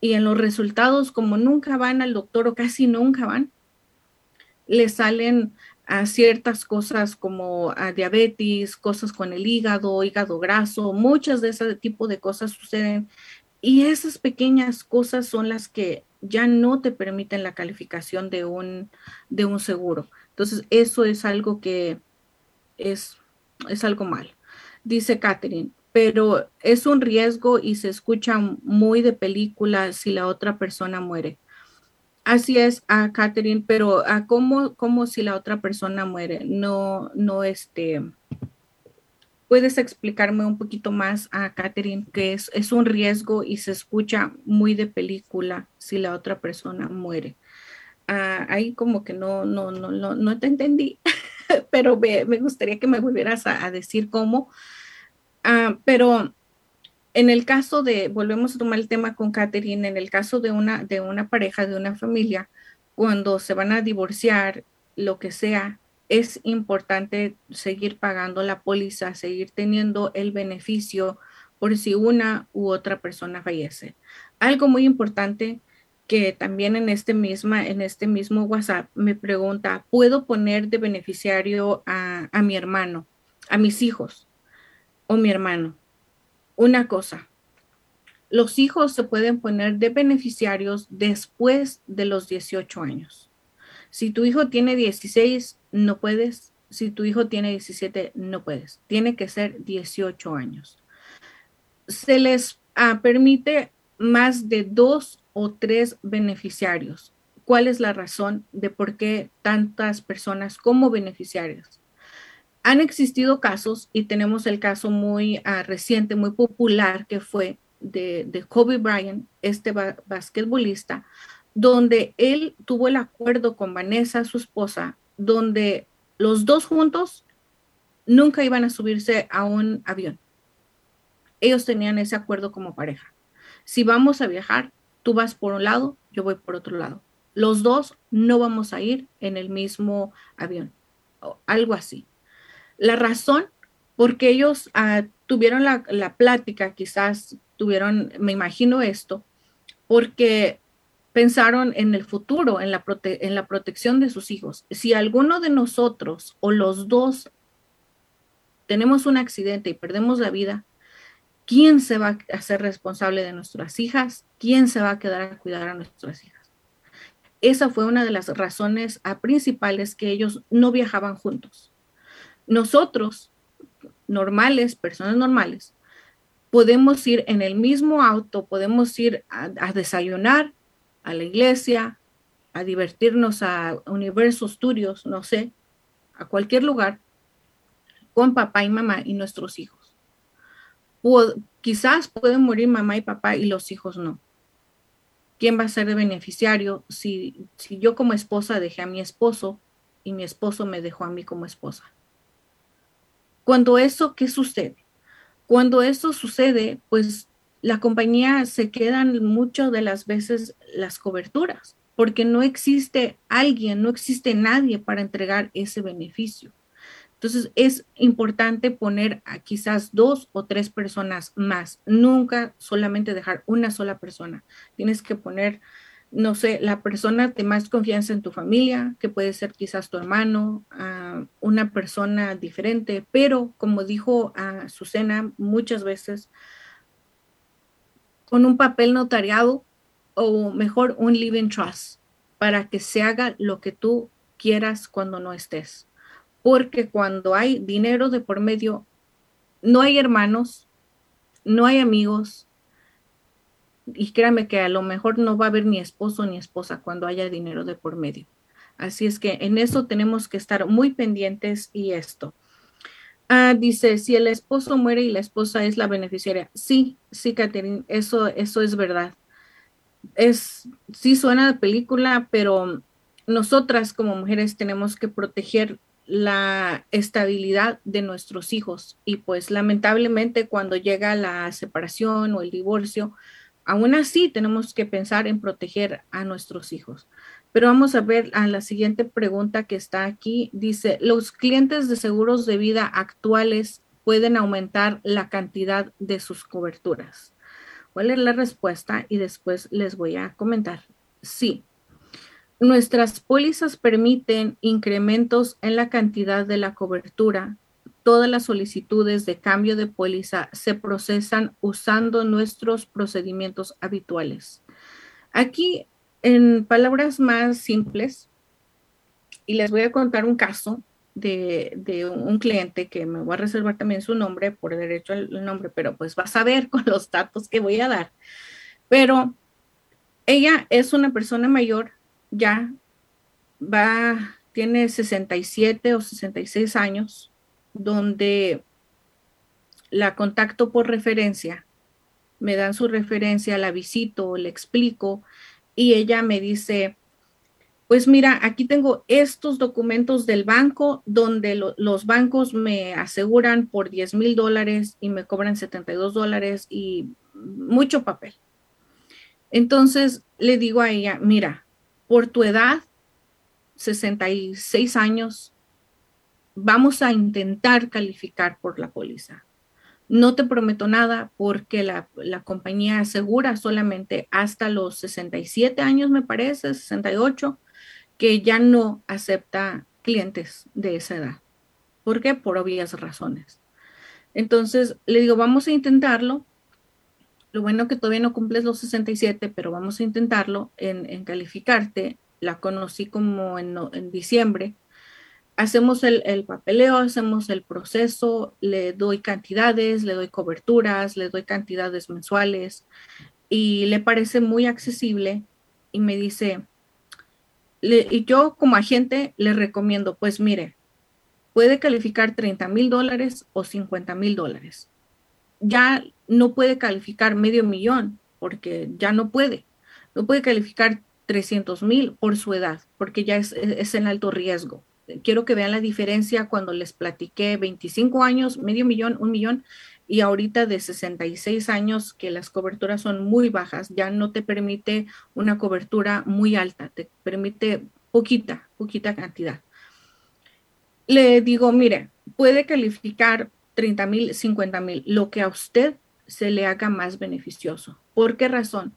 y en los resultados, como nunca van al doctor o casi nunca van, le salen a ciertas cosas como a diabetes, cosas con el hígado, hígado graso, muchas de ese tipo de cosas suceden. Y esas pequeñas cosas son las que ya no te permiten la calificación de un, de un seguro. Entonces, eso es algo que es, es algo mal. Dice Catherine, pero es un riesgo y se escucha muy de película si la otra persona muere. Así es, a Catherine, pero a cómo, cómo si la otra persona muere, no, no, este, puedes explicarme un poquito más a Catherine que es, es un riesgo y se escucha muy de película si la otra persona muere. Ah, ahí como que no, no, no, no, no te entendí, *laughs* pero me, gustaría que me volvieras a decir cómo. Ah, pero en el caso de, volvemos a tomar el tema con Catherine, en el caso de una, de una pareja, de una familia, cuando se van a divorciar, lo que sea, es importante seguir pagando la póliza, seguir teniendo el beneficio por si una u otra persona fallece. Algo muy importante que también en este, misma, en este mismo WhatsApp me pregunta, ¿puedo poner de beneficiario a, a mi hermano, a mis hijos o mi hermano? una cosa, los hijos se pueden poner de beneficiarios después de los 18 años. Si tu hijo tiene 16, no puedes. Si tu hijo tiene 17, no puedes. Tiene que ser 18 años. Se les ah, permite más de dos o tres beneficiarios. ¿Cuál es la razón de por qué tantas personas como beneficiarios? Han existido casos y tenemos el caso muy uh, reciente, muy popular, que fue de, Kobe Bryant, este ba basquetbolista, donde él tuvo el acuerdo con Vanessa, su esposa, donde los dos juntos nunca iban a subirse a un avión. Ellos tenían ese acuerdo como pareja. Si vamos a viajar, tú vas por un lado, yo voy por otro lado. Los dos no vamos a ir en el mismo avión, o algo así. La razón, porque ellos uh, tuvieron la, la, plática, quizás tuvieron, me imagino esto, porque pensaron en el futuro, en la, prote en la protección de sus hijos. Si alguno de nosotros o los dos tenemos un accidente y perdemos la vida, ¿quién se va a hacer responsable de nuestras hijas? ¿Quién se va a quedar a cuidar a nuestras hijas? Esa fue una de las razones principales que ellos no viajaban juntos nosotros, normales, personas normales, podemos ir en el mismo auto, podemos ir a, desayunar a la iglesia, a divertirnos a Universo Studios, no sé, a cualquier lugar, con papá y mamá y nuestros hijos. quizás pueden morir mamá y papá y los hijos no. ¿Quién va a ser el beneficiario si, si yo como esposa dejé a mi esposo y mi esposo me dejó a mí como esposa? Cuando eso, ¿qué sucede? Cuando eso sucede, pues la compañía se quedan muchas de las veces las coberturas, porque no existe alguien, no existe nadie para entregar ese beneficio. Entonces es importante poner a quizás dos o tres personas más, nunca solamente dejar una sola persona. Tienes que poner no sé, la persona de más confianza en tu familia, que puede ser quizás tu hermano, uh, una persona diferente, pero como dijo a uh, Susana muchas veces, con un papel notariado o mejor un living trust para que se haga lo que tú quieras cuando no estés. Porque cuando hay dinero de por medio, no hay hermanos, no hay amigos, y créame que a lo mejor no va a haber ni esposo ni esposa cuando haya dinero de por medio. Así es que en eso tenemos que estar muy pendientes y esto. Ah, dice, si el esposo muere y la esposa es la beneficiaria. Sí, sí, Catherine, eso, eso es verdad. Es, sí suena de película, pero nosotras como mujeres tenemos que proteger la estabilidad de nuestros hijos y pues lamentablemente cuando llega la separación o el divorcio, aún así tenemos que pensar en proteger a nuestros hijos. Pero vamos a ver a la siguiente pregunta que está aquí. Dice, ¿los clientes de seguros de vida actuales pueden aumentar la cantidad de sus coberturas? A leer la respuesta y después les voy a comentar. Sí. Nuestras pólizas permiten incrementos en la cantidad de la cobertura. Todas las solicitudes de cambio de póliza se procesan usando nuestros procedimientos habituales. Aquí en palabras más simples, y les voy a contar un caso de, un cliente que me voy a reservar también su nombre por derecho al nombre, pero pues vas a ver *laughs* con los datos que voy a dar. Pero ella es una persona mayor, ya va, tiene 67 o 66 años, donde la contacto por referencia, me dan su referencia, la visito, le explico y ella me dice, pues mira, aquí tengo estos documentos del banco donde los bancos me aseguran por 10 mil dólares y me cobran 72 dólares y mucho papel. Entonces le digo a ella, mira, por tu edad, 66 años, vamos a intentar calificar por la póliza. No te prometo nada porque la, compañía asegura solamente hasta los 67 años, me parece, 68, que ya no acepta clientes de esa edad. ¿Por qué? Por obvias razones. Entonces le digo, vamos a intentarlo. Lo bueno que todavía no cumples los 67, pero vamos a intentarlo en, calificarte. La conocí como en, en diciembre hacemos el, papeleo, hacemos el proceso, le doy cantidades, le doy coberturas, le doy cantidades mensuales y le parece muy accesible y me dice, y yo como agente le recomiendo, pues mire, puede calificar 30 mil dólares o 50 mil dólares. Ya no puede calificar medio millón porque ya no puede. No puede calificar 300 mil por su edad porque ya es, es en alto riesgo quiero que vean la diferencia cuando les platiqué 25 años, medio millón, un millón, y ahorita de 66 años que las coberturas son muy bajas, ya no te permite una cobertura muy alta, te permite poquita, poquita cantidad. Le digo, mire, puede calificar 30 mil, 50 mil, lo que a usted se le haga más beneficioso. ¿Por qué razón?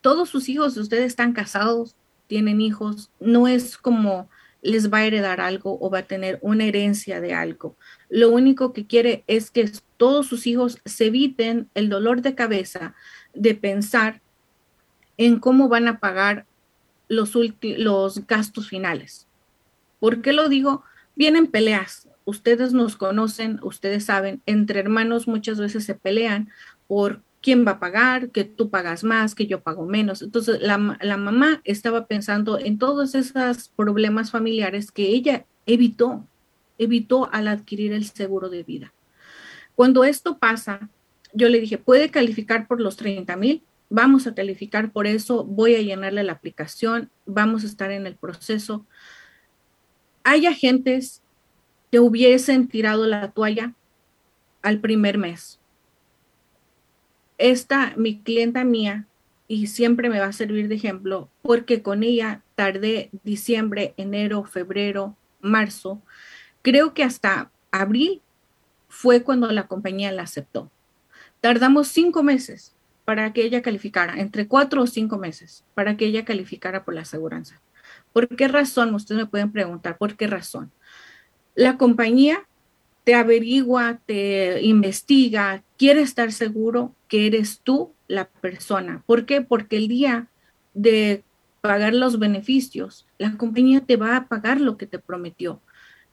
Todos sus hijos de ustedes están casados, tienen hijos, no es como les va a heredar algo o va a tener una herencia de algo. Lo único que quiere es que todos sus hijos se eviten el dolor de cabeza de pensar en cómo van a pagar los, los gastos finales. ¿Por qué lo digo? Vienen peleas. Ustedes nos conocen, ustedes saben, entre hermanos muchas veces se pelean por quién va a pagar, que tú pagas más, que yo pago menos. Entonces, la, mamá estaba pensando en todos esos problemas familiares que ella evitó, evitó al adquirir el seguro de vida. Cuando esto pasa, yo le dije, puede calificar por los 30 mil, vamos a calificar por eso, voy a llenarle la aplicación, vamos a estar en el proceso. Hay agentes que hubiesen tirado la toalla al primer mes esta, mi clienta mía, y siempre me va a servir de ejemplo, porque con ella tardé diciembre, enero, febrero, marzo. Creo que hasta abril fue cuando la compañía la aceptó. Tardamos cinco meses para que ella calificara, entre cuatro o cinco meses, para que ella calificara por la aseguranza. ¿Por qué razón? Ustedes me pueden preguntar, ¿por qué razón? La compañía te averigua, te investiga, quiere estar seguro que eres tú la persona. ¿Por qué? Porque el día de pagar los beneficios, la compañía te va a pagar lo que te prometió.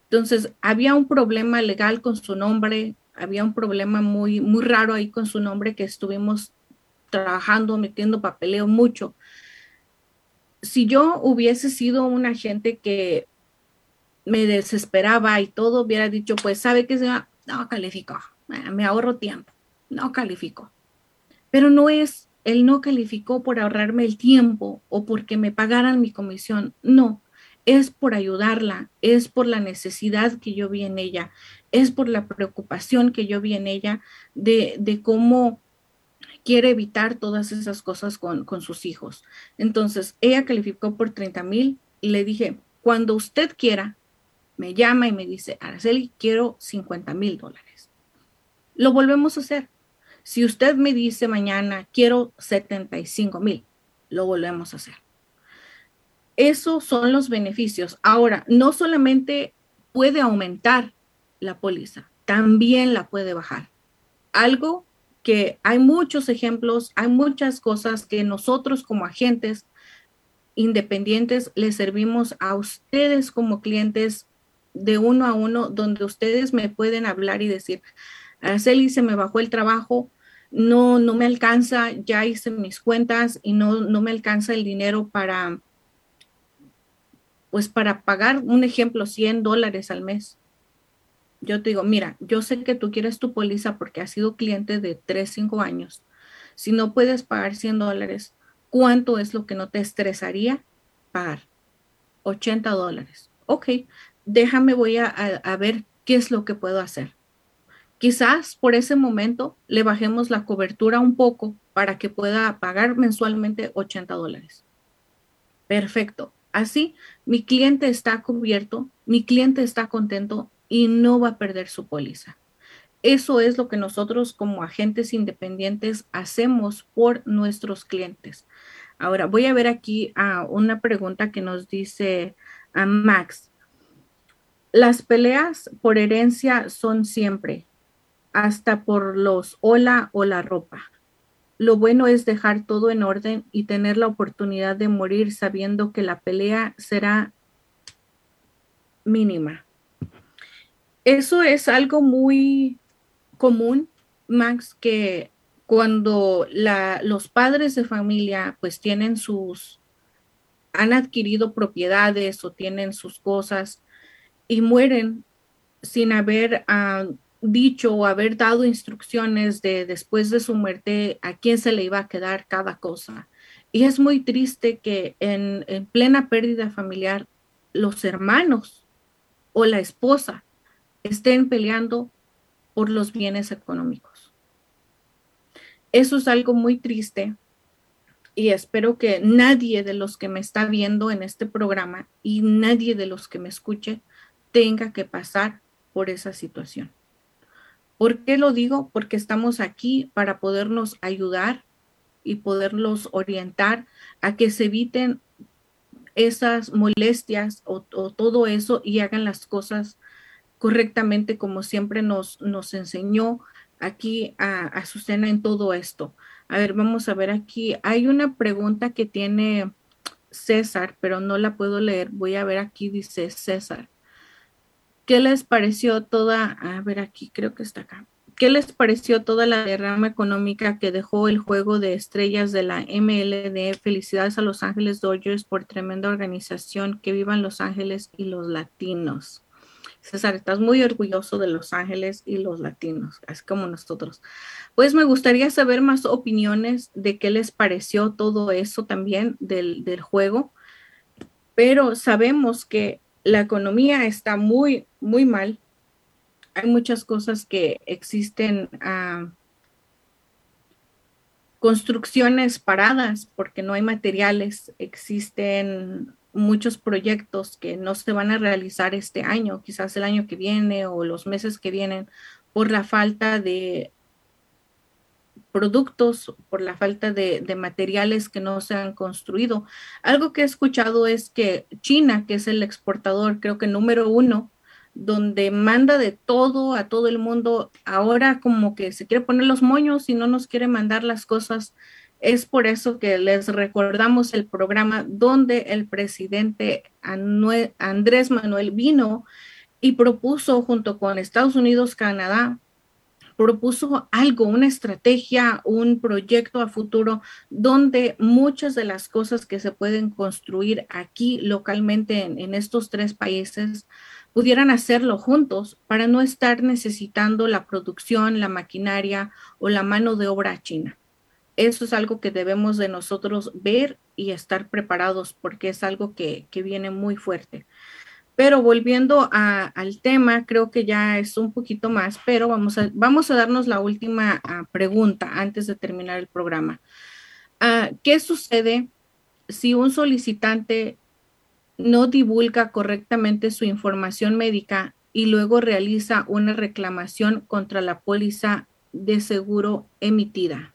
Entonces, había un problema legal con su nombre, había un problema muy, muy raro ahí con su nombre que estuvimos trabajando, metiendo papeleo mucho. si yo hubiese sido un agente que me desesperaba y todo, hubiera dicho, pues sabe que no calificó, me ahorro tiempo, no calificó. Pero no es, él no calificó por ahorrarme el tiempo o porque me pagaran mi comisión, no, es por ayudarla, es por la necesidad que yo vi en ella, es por la preocupación que yo vi en ella de, de cómo quiere evitar todas esas cosas con, con sus hijos. Entonces, ella calificó por 30 mil y le dije, cuando usted quiera, me llama y me dice, Araceli, quiero 50 mil dólares. Lo volvemos a hacer. Si usted me dice mañana, quiero 75 mil, lo volvemos a hacer. Esos son los beneficios. Ahora, no solamente puede aumentar la póliza, también la puede bajar. Algo que hay muchos ejemplos, hay muchas cosas que nosotros como agentes independientes les servimos a ustedes como clientes de uno a uno, donde ustedes me pueden hablar y decir, Araceli, se me bajó el trabajo, no, no me alcanza, ya hice mis cuentas y no, no me alcanza el dinero para, pues para pagar, un ejemplo, 100 dólares al mes. Yo te digo, mira, yo sé que tú quieres tu póliza porque has sido cliente de 3, 5 años. Si no puedes pagar 100 dólares, ¿cuánto es lo que no te estresaría pagar? 80 dólares. Ok, déjame, voy a, a ver qué es lo que puedo hacer. Quizás por ese momento le bajemos la cobertura un poco para que pueda pagar mensualmente 80 dólares. Perfecto. Así, mi cliente está cubierto, mi cliente está contento y no va a perder su póliza. Eso es lo que nosotros como agentes independientes hacemos por nuestros clientes. Ahora voy a ver aquí a una pregunta que nos dice a Max. Las peleas por herencia son siempre, hasta por los hola o la ropa. Lo bueno es dejar todo en orden y tener la oportunidad de morir sabiendo que la pelea será mínima. Eso es algo muy común, Max, que cuando los padres de familia pues tienen sus, han adquirido propiedades o tienen sus cosas y mueren sin haber ah, dicho o haber dado instrucciones de después de su muerte a quién se le iba a quedar cada cosa. Y es muy triste que en, en plena pérdida familiar los hermanos o la esposa estén peleando por los bienes económicos. Eso es algo muy triste y espero que nadie de los que me está viendo en este programa y nadie de los que me escuche tenga que pasar por esa situación. ¿Por qué lo digo? Porque estamos aquí para podernos ayudar y poderlos orientar a que se eviten esas molestias o, todo eso y hagan las cosas correctamente como siempre nos, enseñó aquí a, a Susana en todo esto. A ver, vamos a ver aquí. Hay una pregunta que tiene César, pero no la puedo leer. Voy a ver aquí, dice César. ¿Qué les pareció toda, a ver aquí, creo que está acá. ¿Qué les pareció toda la derrama económica que dejó el juego de estrellas de la MLD? Felicidades a Los Ángeles Dodgers por tremenda organización. Que vivan Los Ángeles y los latinos. César, estás muy orgulloso de Los Ángeles y los latinos, así como nosotros. Pues me gustaría saber más opiniones de qué les pareció todo eso también del, del juego, pero sabemos que la economía está muy, muy mal. Hay muchas cosas que existen, uh, construcciones paradas porque no hay materiales, existen muchos proyectos que no se van a realizar este año, quizás el año que viene o los meses que vienen, por la falta de productos, por la falta de, materiales que no se han construido. Algo que he escuchado es que China, que es el exportador, creo que número uno, donde manda de todo a todo el mundo, ahora como que se quiere poner los moños y no nos quiere mandar las cosas. Es por eso que les recordamos el programa donde el presidente Andrés Manuel vino y propuso junto con Estados Unidos, Canadá, propuso algo, una estrategia, un proyecto a futuro donde muchas de las cosas que se pueden construir aquí localmente en, estos tres países pudieran hacerlo juntos para no estar necesitando la producción, la maquinaria o la mano de obra china. Eso es algo que debemos de nosotros ver y estar preparados porque es algo que, que viene muy fuerte. Pero volviendo al tema, creo que ya es un poquito más, pero vamos a, vamos a darnos la última uh, pregunta antes de terminar el programa. Uh, ¿Qué sucede si un solicitante no divulga correctamente su información médica y luego realiza una reclamación contra la póliza de seguro emitida?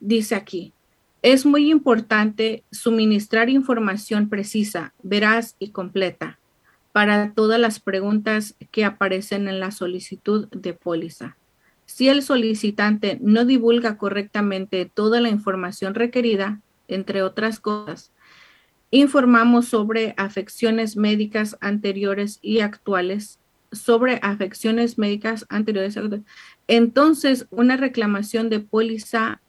Dice aquí, es muy importante suministrar información precisa, veraz y completa para todas las preguntas que aparecen en la solicitud de póliza. Si el solicitante no divulga correctamente toda la información requerida, entre otras cosas, informamos sobre afecciones médicas anteriores y actuales, sobre afecciones médicas anteriores. Entonces, una reclamación de póliza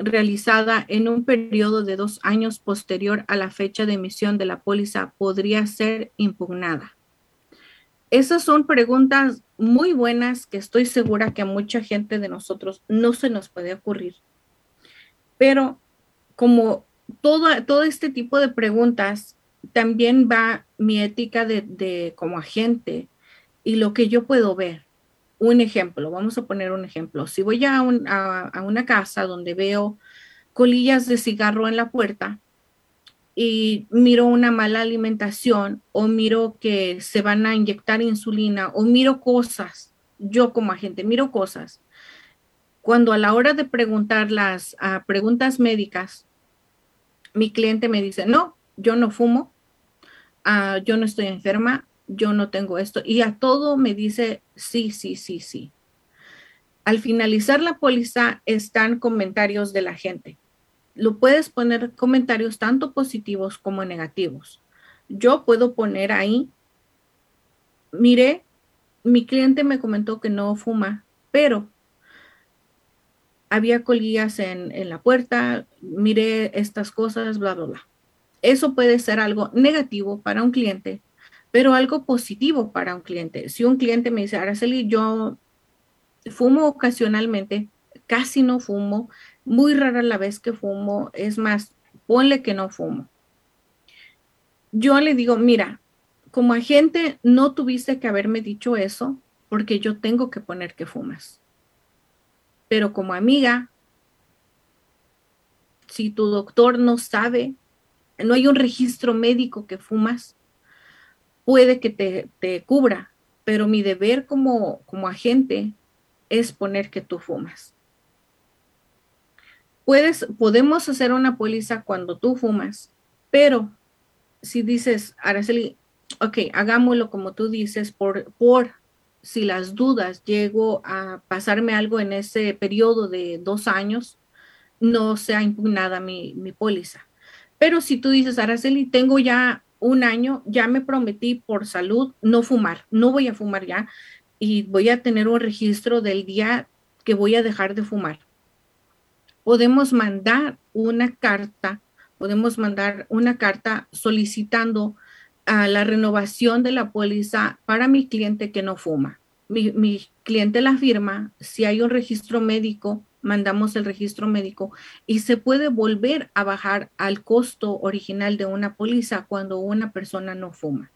realizada en un periodo de dos años posterior a la fecha de emisión de la póliza podría ser impugnada? Esas son preguntas muy buenas que estoy segura que a mucha gente de nosotros no se nos puede ocurrir. Pero como todo, todo este tipo de preguntas, también va mi ética de, de como agente y lo que yo puedo ver un ejemplo, vamos a poner un ejemplo. Si voy a, una casa donde veo colillas de cigarro en la puerta y miro una mala alimentación o miro que se van a inyectar insulina o miro cosas, yo como agente miro cosas, cuando a la hora de preguntar las preguntas médicas, mi cliente me dice, no, yo no fumo, uh, yo no estoy enferma, yo no tengo esto. Y a todo me dice, sí, sí, sí, sí. Al finalizar la póliza están comentarios de la gente. Lo puedes poner comentarios tanto positivos como negativos. Yo puedo poner ahí, mire, mi cliente me comentó que no fuma, pero había colillas en, en la puerta, mire estas cosas, bla, bla, bla. Eso puede ser algo negativo para un cliente pero algo positivo para un cliente. Si un cliente me dice, Araceli, yo fumo ocasionalmente, casi no fumo, muy rara la vez que fumo, es más, ponle que no fumo. Yo le digo, mira, como agente no tuviste que haberme dicho eso porque yo tengo que poner que fumas. Pero como amiga, si tu doctor no sabe, no hay un registro médico que fumas, puede que te, cubra, pero mi deber como, como agente es poner que tú fumas. Puedes, podemos hacer una póliza cuando tú fumas, pero si dices, Araceli, ok, hagámoslo como tú dices, por, por si las dudas llego a pasarme algo en ese periodo de dos años, no sea impugnada mi, mi póliza. Pero si tú dices, Araceli, tengo ya un año ya me prometí por salud no fumar, no voy a fumar ya y voy a tener un registro del día que voy a dejar de fumar. Podemos mandar una carta, podemos mandar una carta solicitando la renovación de la póliza para mi cliente que no fuma. Mi, mi cliente la firma, si hay un registro médico mandamos el registro médico y se puede volver a bajar al costo original de una póliza cuando una persona no fuma.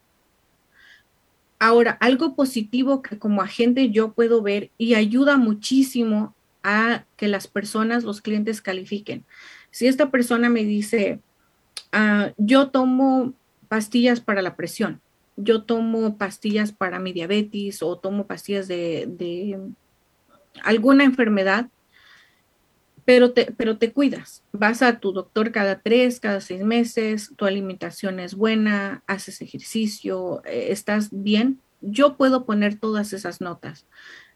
Ahora, algo positivo que como agente yo puedo ver y ayuda muchísimo a que las personas, los clientes califiquen. Si esta persona me dice, ah, yo tomo pastillas para la presión, yo tomo pastillas para mi diabetes o tomo pastillas de, de alguna enfermedad, pero te, pero te cuidas. Vas a tu doctor cada tres, cada seis meses, tu alimentación es buena, haces ejercicio, eh, estás bien. Yo puedo poner todas esas notas.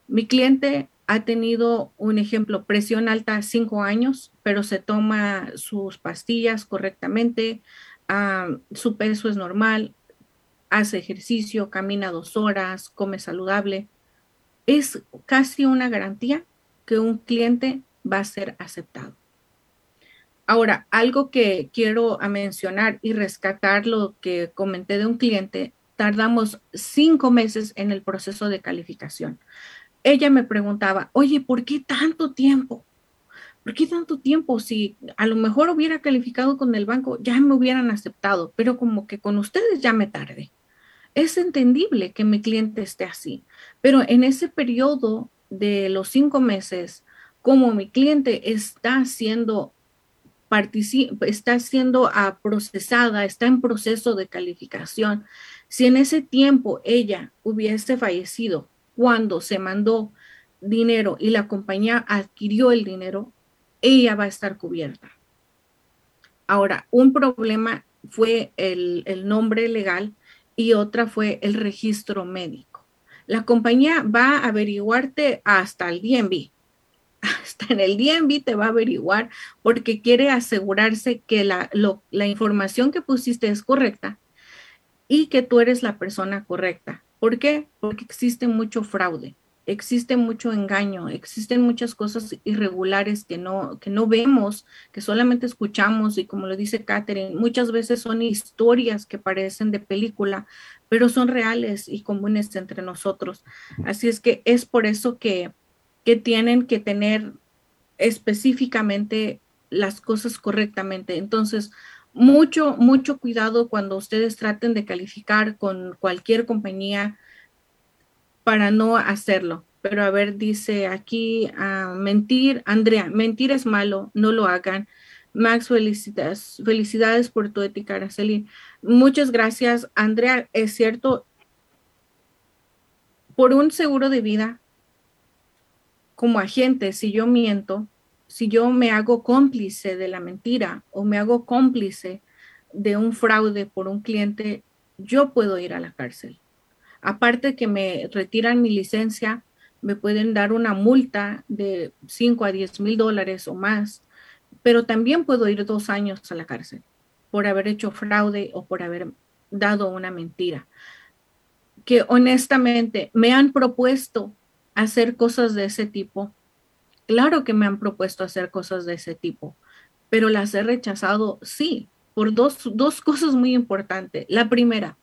Mi cliente ha tenido un ejemplo, presión alta cinco años, pero se toma sus pastillas correctamente, su peso es normal, hace ejercicio, camina dos horas, come saludable es casi una garantía que un cliente va a ser aceptado. Ahora, algo que quiero mencionar y rescatar lo que comenté de un cliente, tardamos cinco meses en el proceso de calificación. Ella me preguntaba, oye, ¿por qué tanto tiempo? ¿Por qué tanto tiempo? Si a lo mejor hubiera calificado con el banco, ya me hubieran aceptado, pero como que con ustedes ya me tardé. Es entendible que mi cliente esté así, pero en ese periodo de los cinco meses, como mi cliente está siendo está siendo ah, procesada, está en proceso de calificación. Si en ese tiempo ella hubiese fallecido cuando se mandó dinero y la compañía adquirió el dinero, ella va a estar cubierta. Ahora, un problema fue el, el nombre legal y otra fue el registro médico. La compañía va a averiguarte hasta el DMV. *laughs* Hasta en el DMV te va a averiguar porque quiere asegurarse que la, la información que pusiste es correcta y que tú eres la persona correcta. ¿Por qué? Porque existe mucho fraude existe mucho engaño, existen muchas cosas irregulares que no, que no vemos, que solamente escuchamos y como lo dice Catherine, muchas veces son historias que parecen de película, pero son reales y comunes entre nosotros. Así es que es por eso que, tienen que tener específicamente las cosas correctamente. Entonces, mucho, mucho cuidado cuando ustedes traten de calificar con cualquier compañía para no hacerlo. Pero a ver, dice aquí, uh, mentir, Andrea, mentir es malo, no lo hagan. Max, felicidades, felicidades por tu ética, Araceli. Muchas gracias, Andrea. Es cierto, por un seguro de vida, como agente, si yo miento, si yo me hago cómplice de la mentira o me hago cómplice de un fraude por un cliente, yo puedo ir a la cárcel. Aparte que me retiran mi licencia, me pueden dar una multa de 5 a 10 mil dólares o más, pero también puedo ir dos años a la cárcel por haber hecho fraude o por haber dado una mentira. Que honestamente me han propuesto hacer cosas de ese tipo. Claro que me han propuesto hacer cosas de ese tipo, pero las he rechazado, sí, por dos, dos cosas muy importantes. La primera,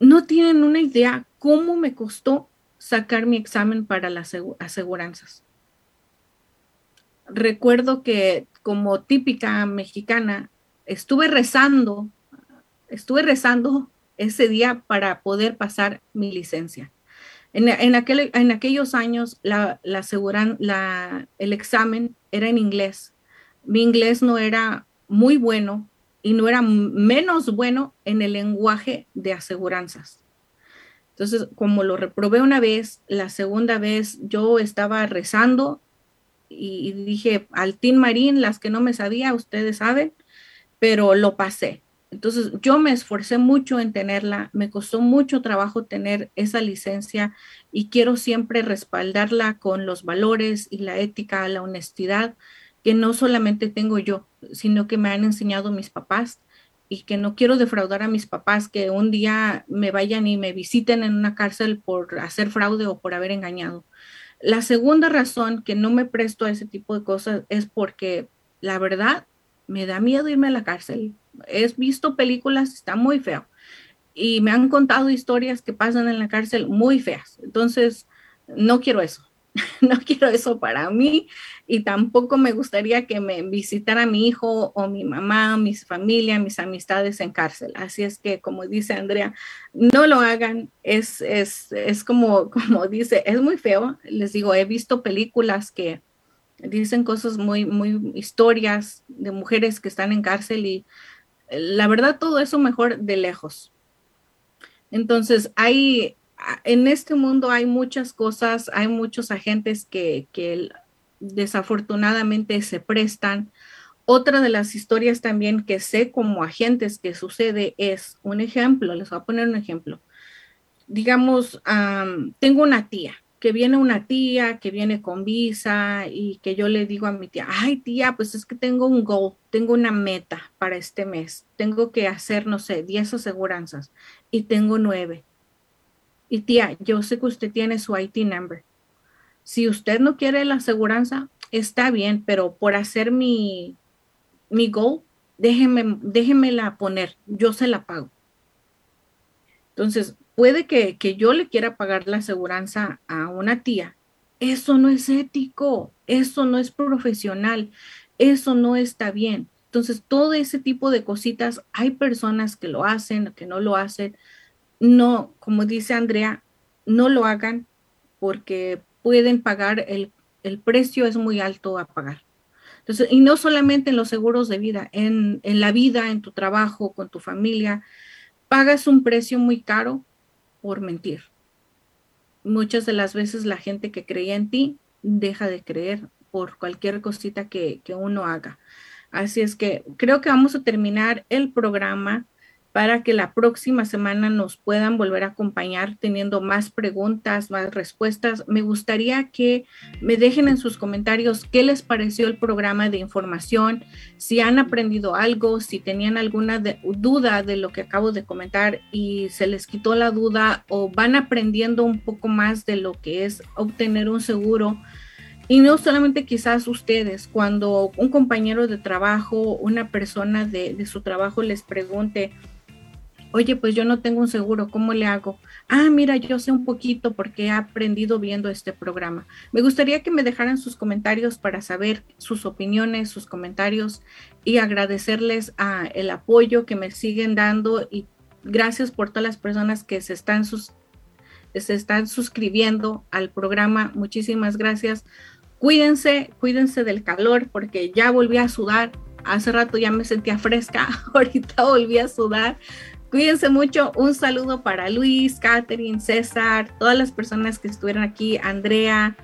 no tienen una idea cómo me costó sacar mi examen para las aseguranzas. Recuerdo que como típica mexicana, estuve rezando, estuve rezando ese día para poder pasar mi licencia. En, aquel, en aquellos años, el examen era en inglés. Mi inglés no era muy bueno, y no era menos bueno en el lenguaje de aseguranzas. Entonces, como lo reprobé una vez, la segunda vez yo estaba rezando y, dije al Team Marín, las que no me sabía, ustedes saben, pero lo pasé. Entonces, yo me esforcé mucho en tenerla, me costó mucho trabajo tener esa licencia y quiero siempre respaldarla con los valores y la ética, la honestidad que no solamente tengo yo, sino que me han enseñado mis papás y que no quiero defraudar a mis papás que un día me vayan y me visiten en una cárcel por hacer fraude o por haber engañado. La segunda razón que no me presto a ese tipo de cosas es porque la verdad me da miedo irme a la cárcel. He visto películas, está muy feo. Y me han contado historias que pasan en la cárcel muy feas. Entonces, no quiero eso. *laughs* no quiero eso para mí y tampoco me gustaría que me visitara mi hijo o mi mamá, mi familia, mis amistades en cárcel. Así es que, como dice Andrea, no lo hagan. Es, es, es como, *laughs* como dice, es muy feo. Les digo, he visto películas que dicen cosas muy, muy historias de mujeres que están en cárcel y la verdad todo eso mejor de lejos. Entonces, hay, en este mundo hay muchas cosas, hay muchos agentes que, desafortunadamente se prestan. Otra de las historias también que sé como agentes que sucede es un ejemplo, les voy a poner un ejemplo. Digamos, tengo una tía, que viene una tía, que viene con visa y que yo le digo a mi tía, ay tía, pues es que tengo un goal, tengo una meta para este mes, tengo que hacer, no sé, 10 aseguranzas y tengo nueve y tía, yo sé que usted tiene su IT number. Si usted no quiere la aseguranza, está bien, pero por hacer mi, mi goal, déjeme, déjemela poner, yo se la pago. Entonces, puede que, que yo le quiera pagar la aseguranza a una tía. Eso no es ético, eso no es profesional, eso no está bien. Entonces, todo ese tipo de cositas, hay personas que lo hacen, que no lo hacen. No, como dice Andrea, no lo hagan porque pueden pagar el, el precio es muy alto a pagar. Entonces, y no solamente en los seguros de vida, en, en la vida, en tu trabajo, con tu familia, pagas un precio muy caro por mentir. Muchas de las veces la gente que creía en ti deja de creer por cualquier cosita que, que uno haga. Así es que creo que vamos a terminar el programa para que la próxima semana nos puedan volver a acompañar teniendo más preguntas, más respuestas. Me gustaría que me dejen en sus comentarios qué les pareció el programa de información, si han aprendido algo, si tenían alguna duda de lo que acabo de comentar y se les quitó la duda o van aprendiendo un poco más de lo que es obtener un seguro. Y no solamente quizás ustedes, cuando un compañero de trabajo, una persona de, su trabajo les pregunte, oye, pues yo no tengo un seguro, ¿cómo le hago? Ah, mira, yo sé un poquito porque he aprendido viendo este programa. Me gustaría que me dejaran sus comentarios para saber sus opiniones, sus comentarios y agradecerles a el apoyo que me siguen dando y gracias por todas las personas que se están, sus, se están suscribiendo al programa. Muchísimas gracias. Cuídense, cuídense del calor porque ya volví a sudar. Hace rato ya me sentía fresca, *laughs* ahorita volví a sudar Cuídense mucho. Un saludo para Luis, Catherine, César, todas las personas que estuvieron aquí, Andrea,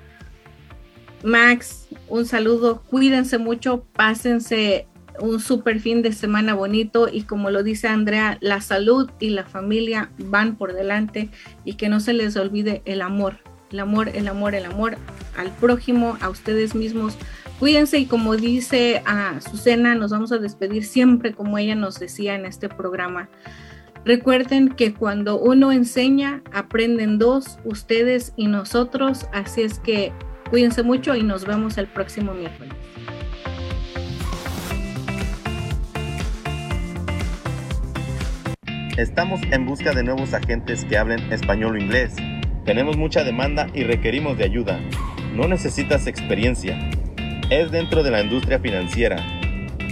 Max, un saludo. Cuídense mucho, pásense un super fin de semana bonito y como lo dice Andrea, la salud y la familia van por delante y que no se les olvide el amor, el amor, el amor, el amor al prójimo, a ustedes mismos. Cuídense y como dice a ah, Susana, nos vamos a despedir siempre como ella nos decía en este programa. Recuerden que cuando uno enseña, aprenden dos, ustedes y nosotros. Así es que cuídense mucho y nos vemos el próximo miércoles. Estamos en busca de nuevos agentes que hablen español o inglés. Tenemos mucha demanda y requerimos de ayuda. No necesitas experiencia. Es dentro de la industria financiera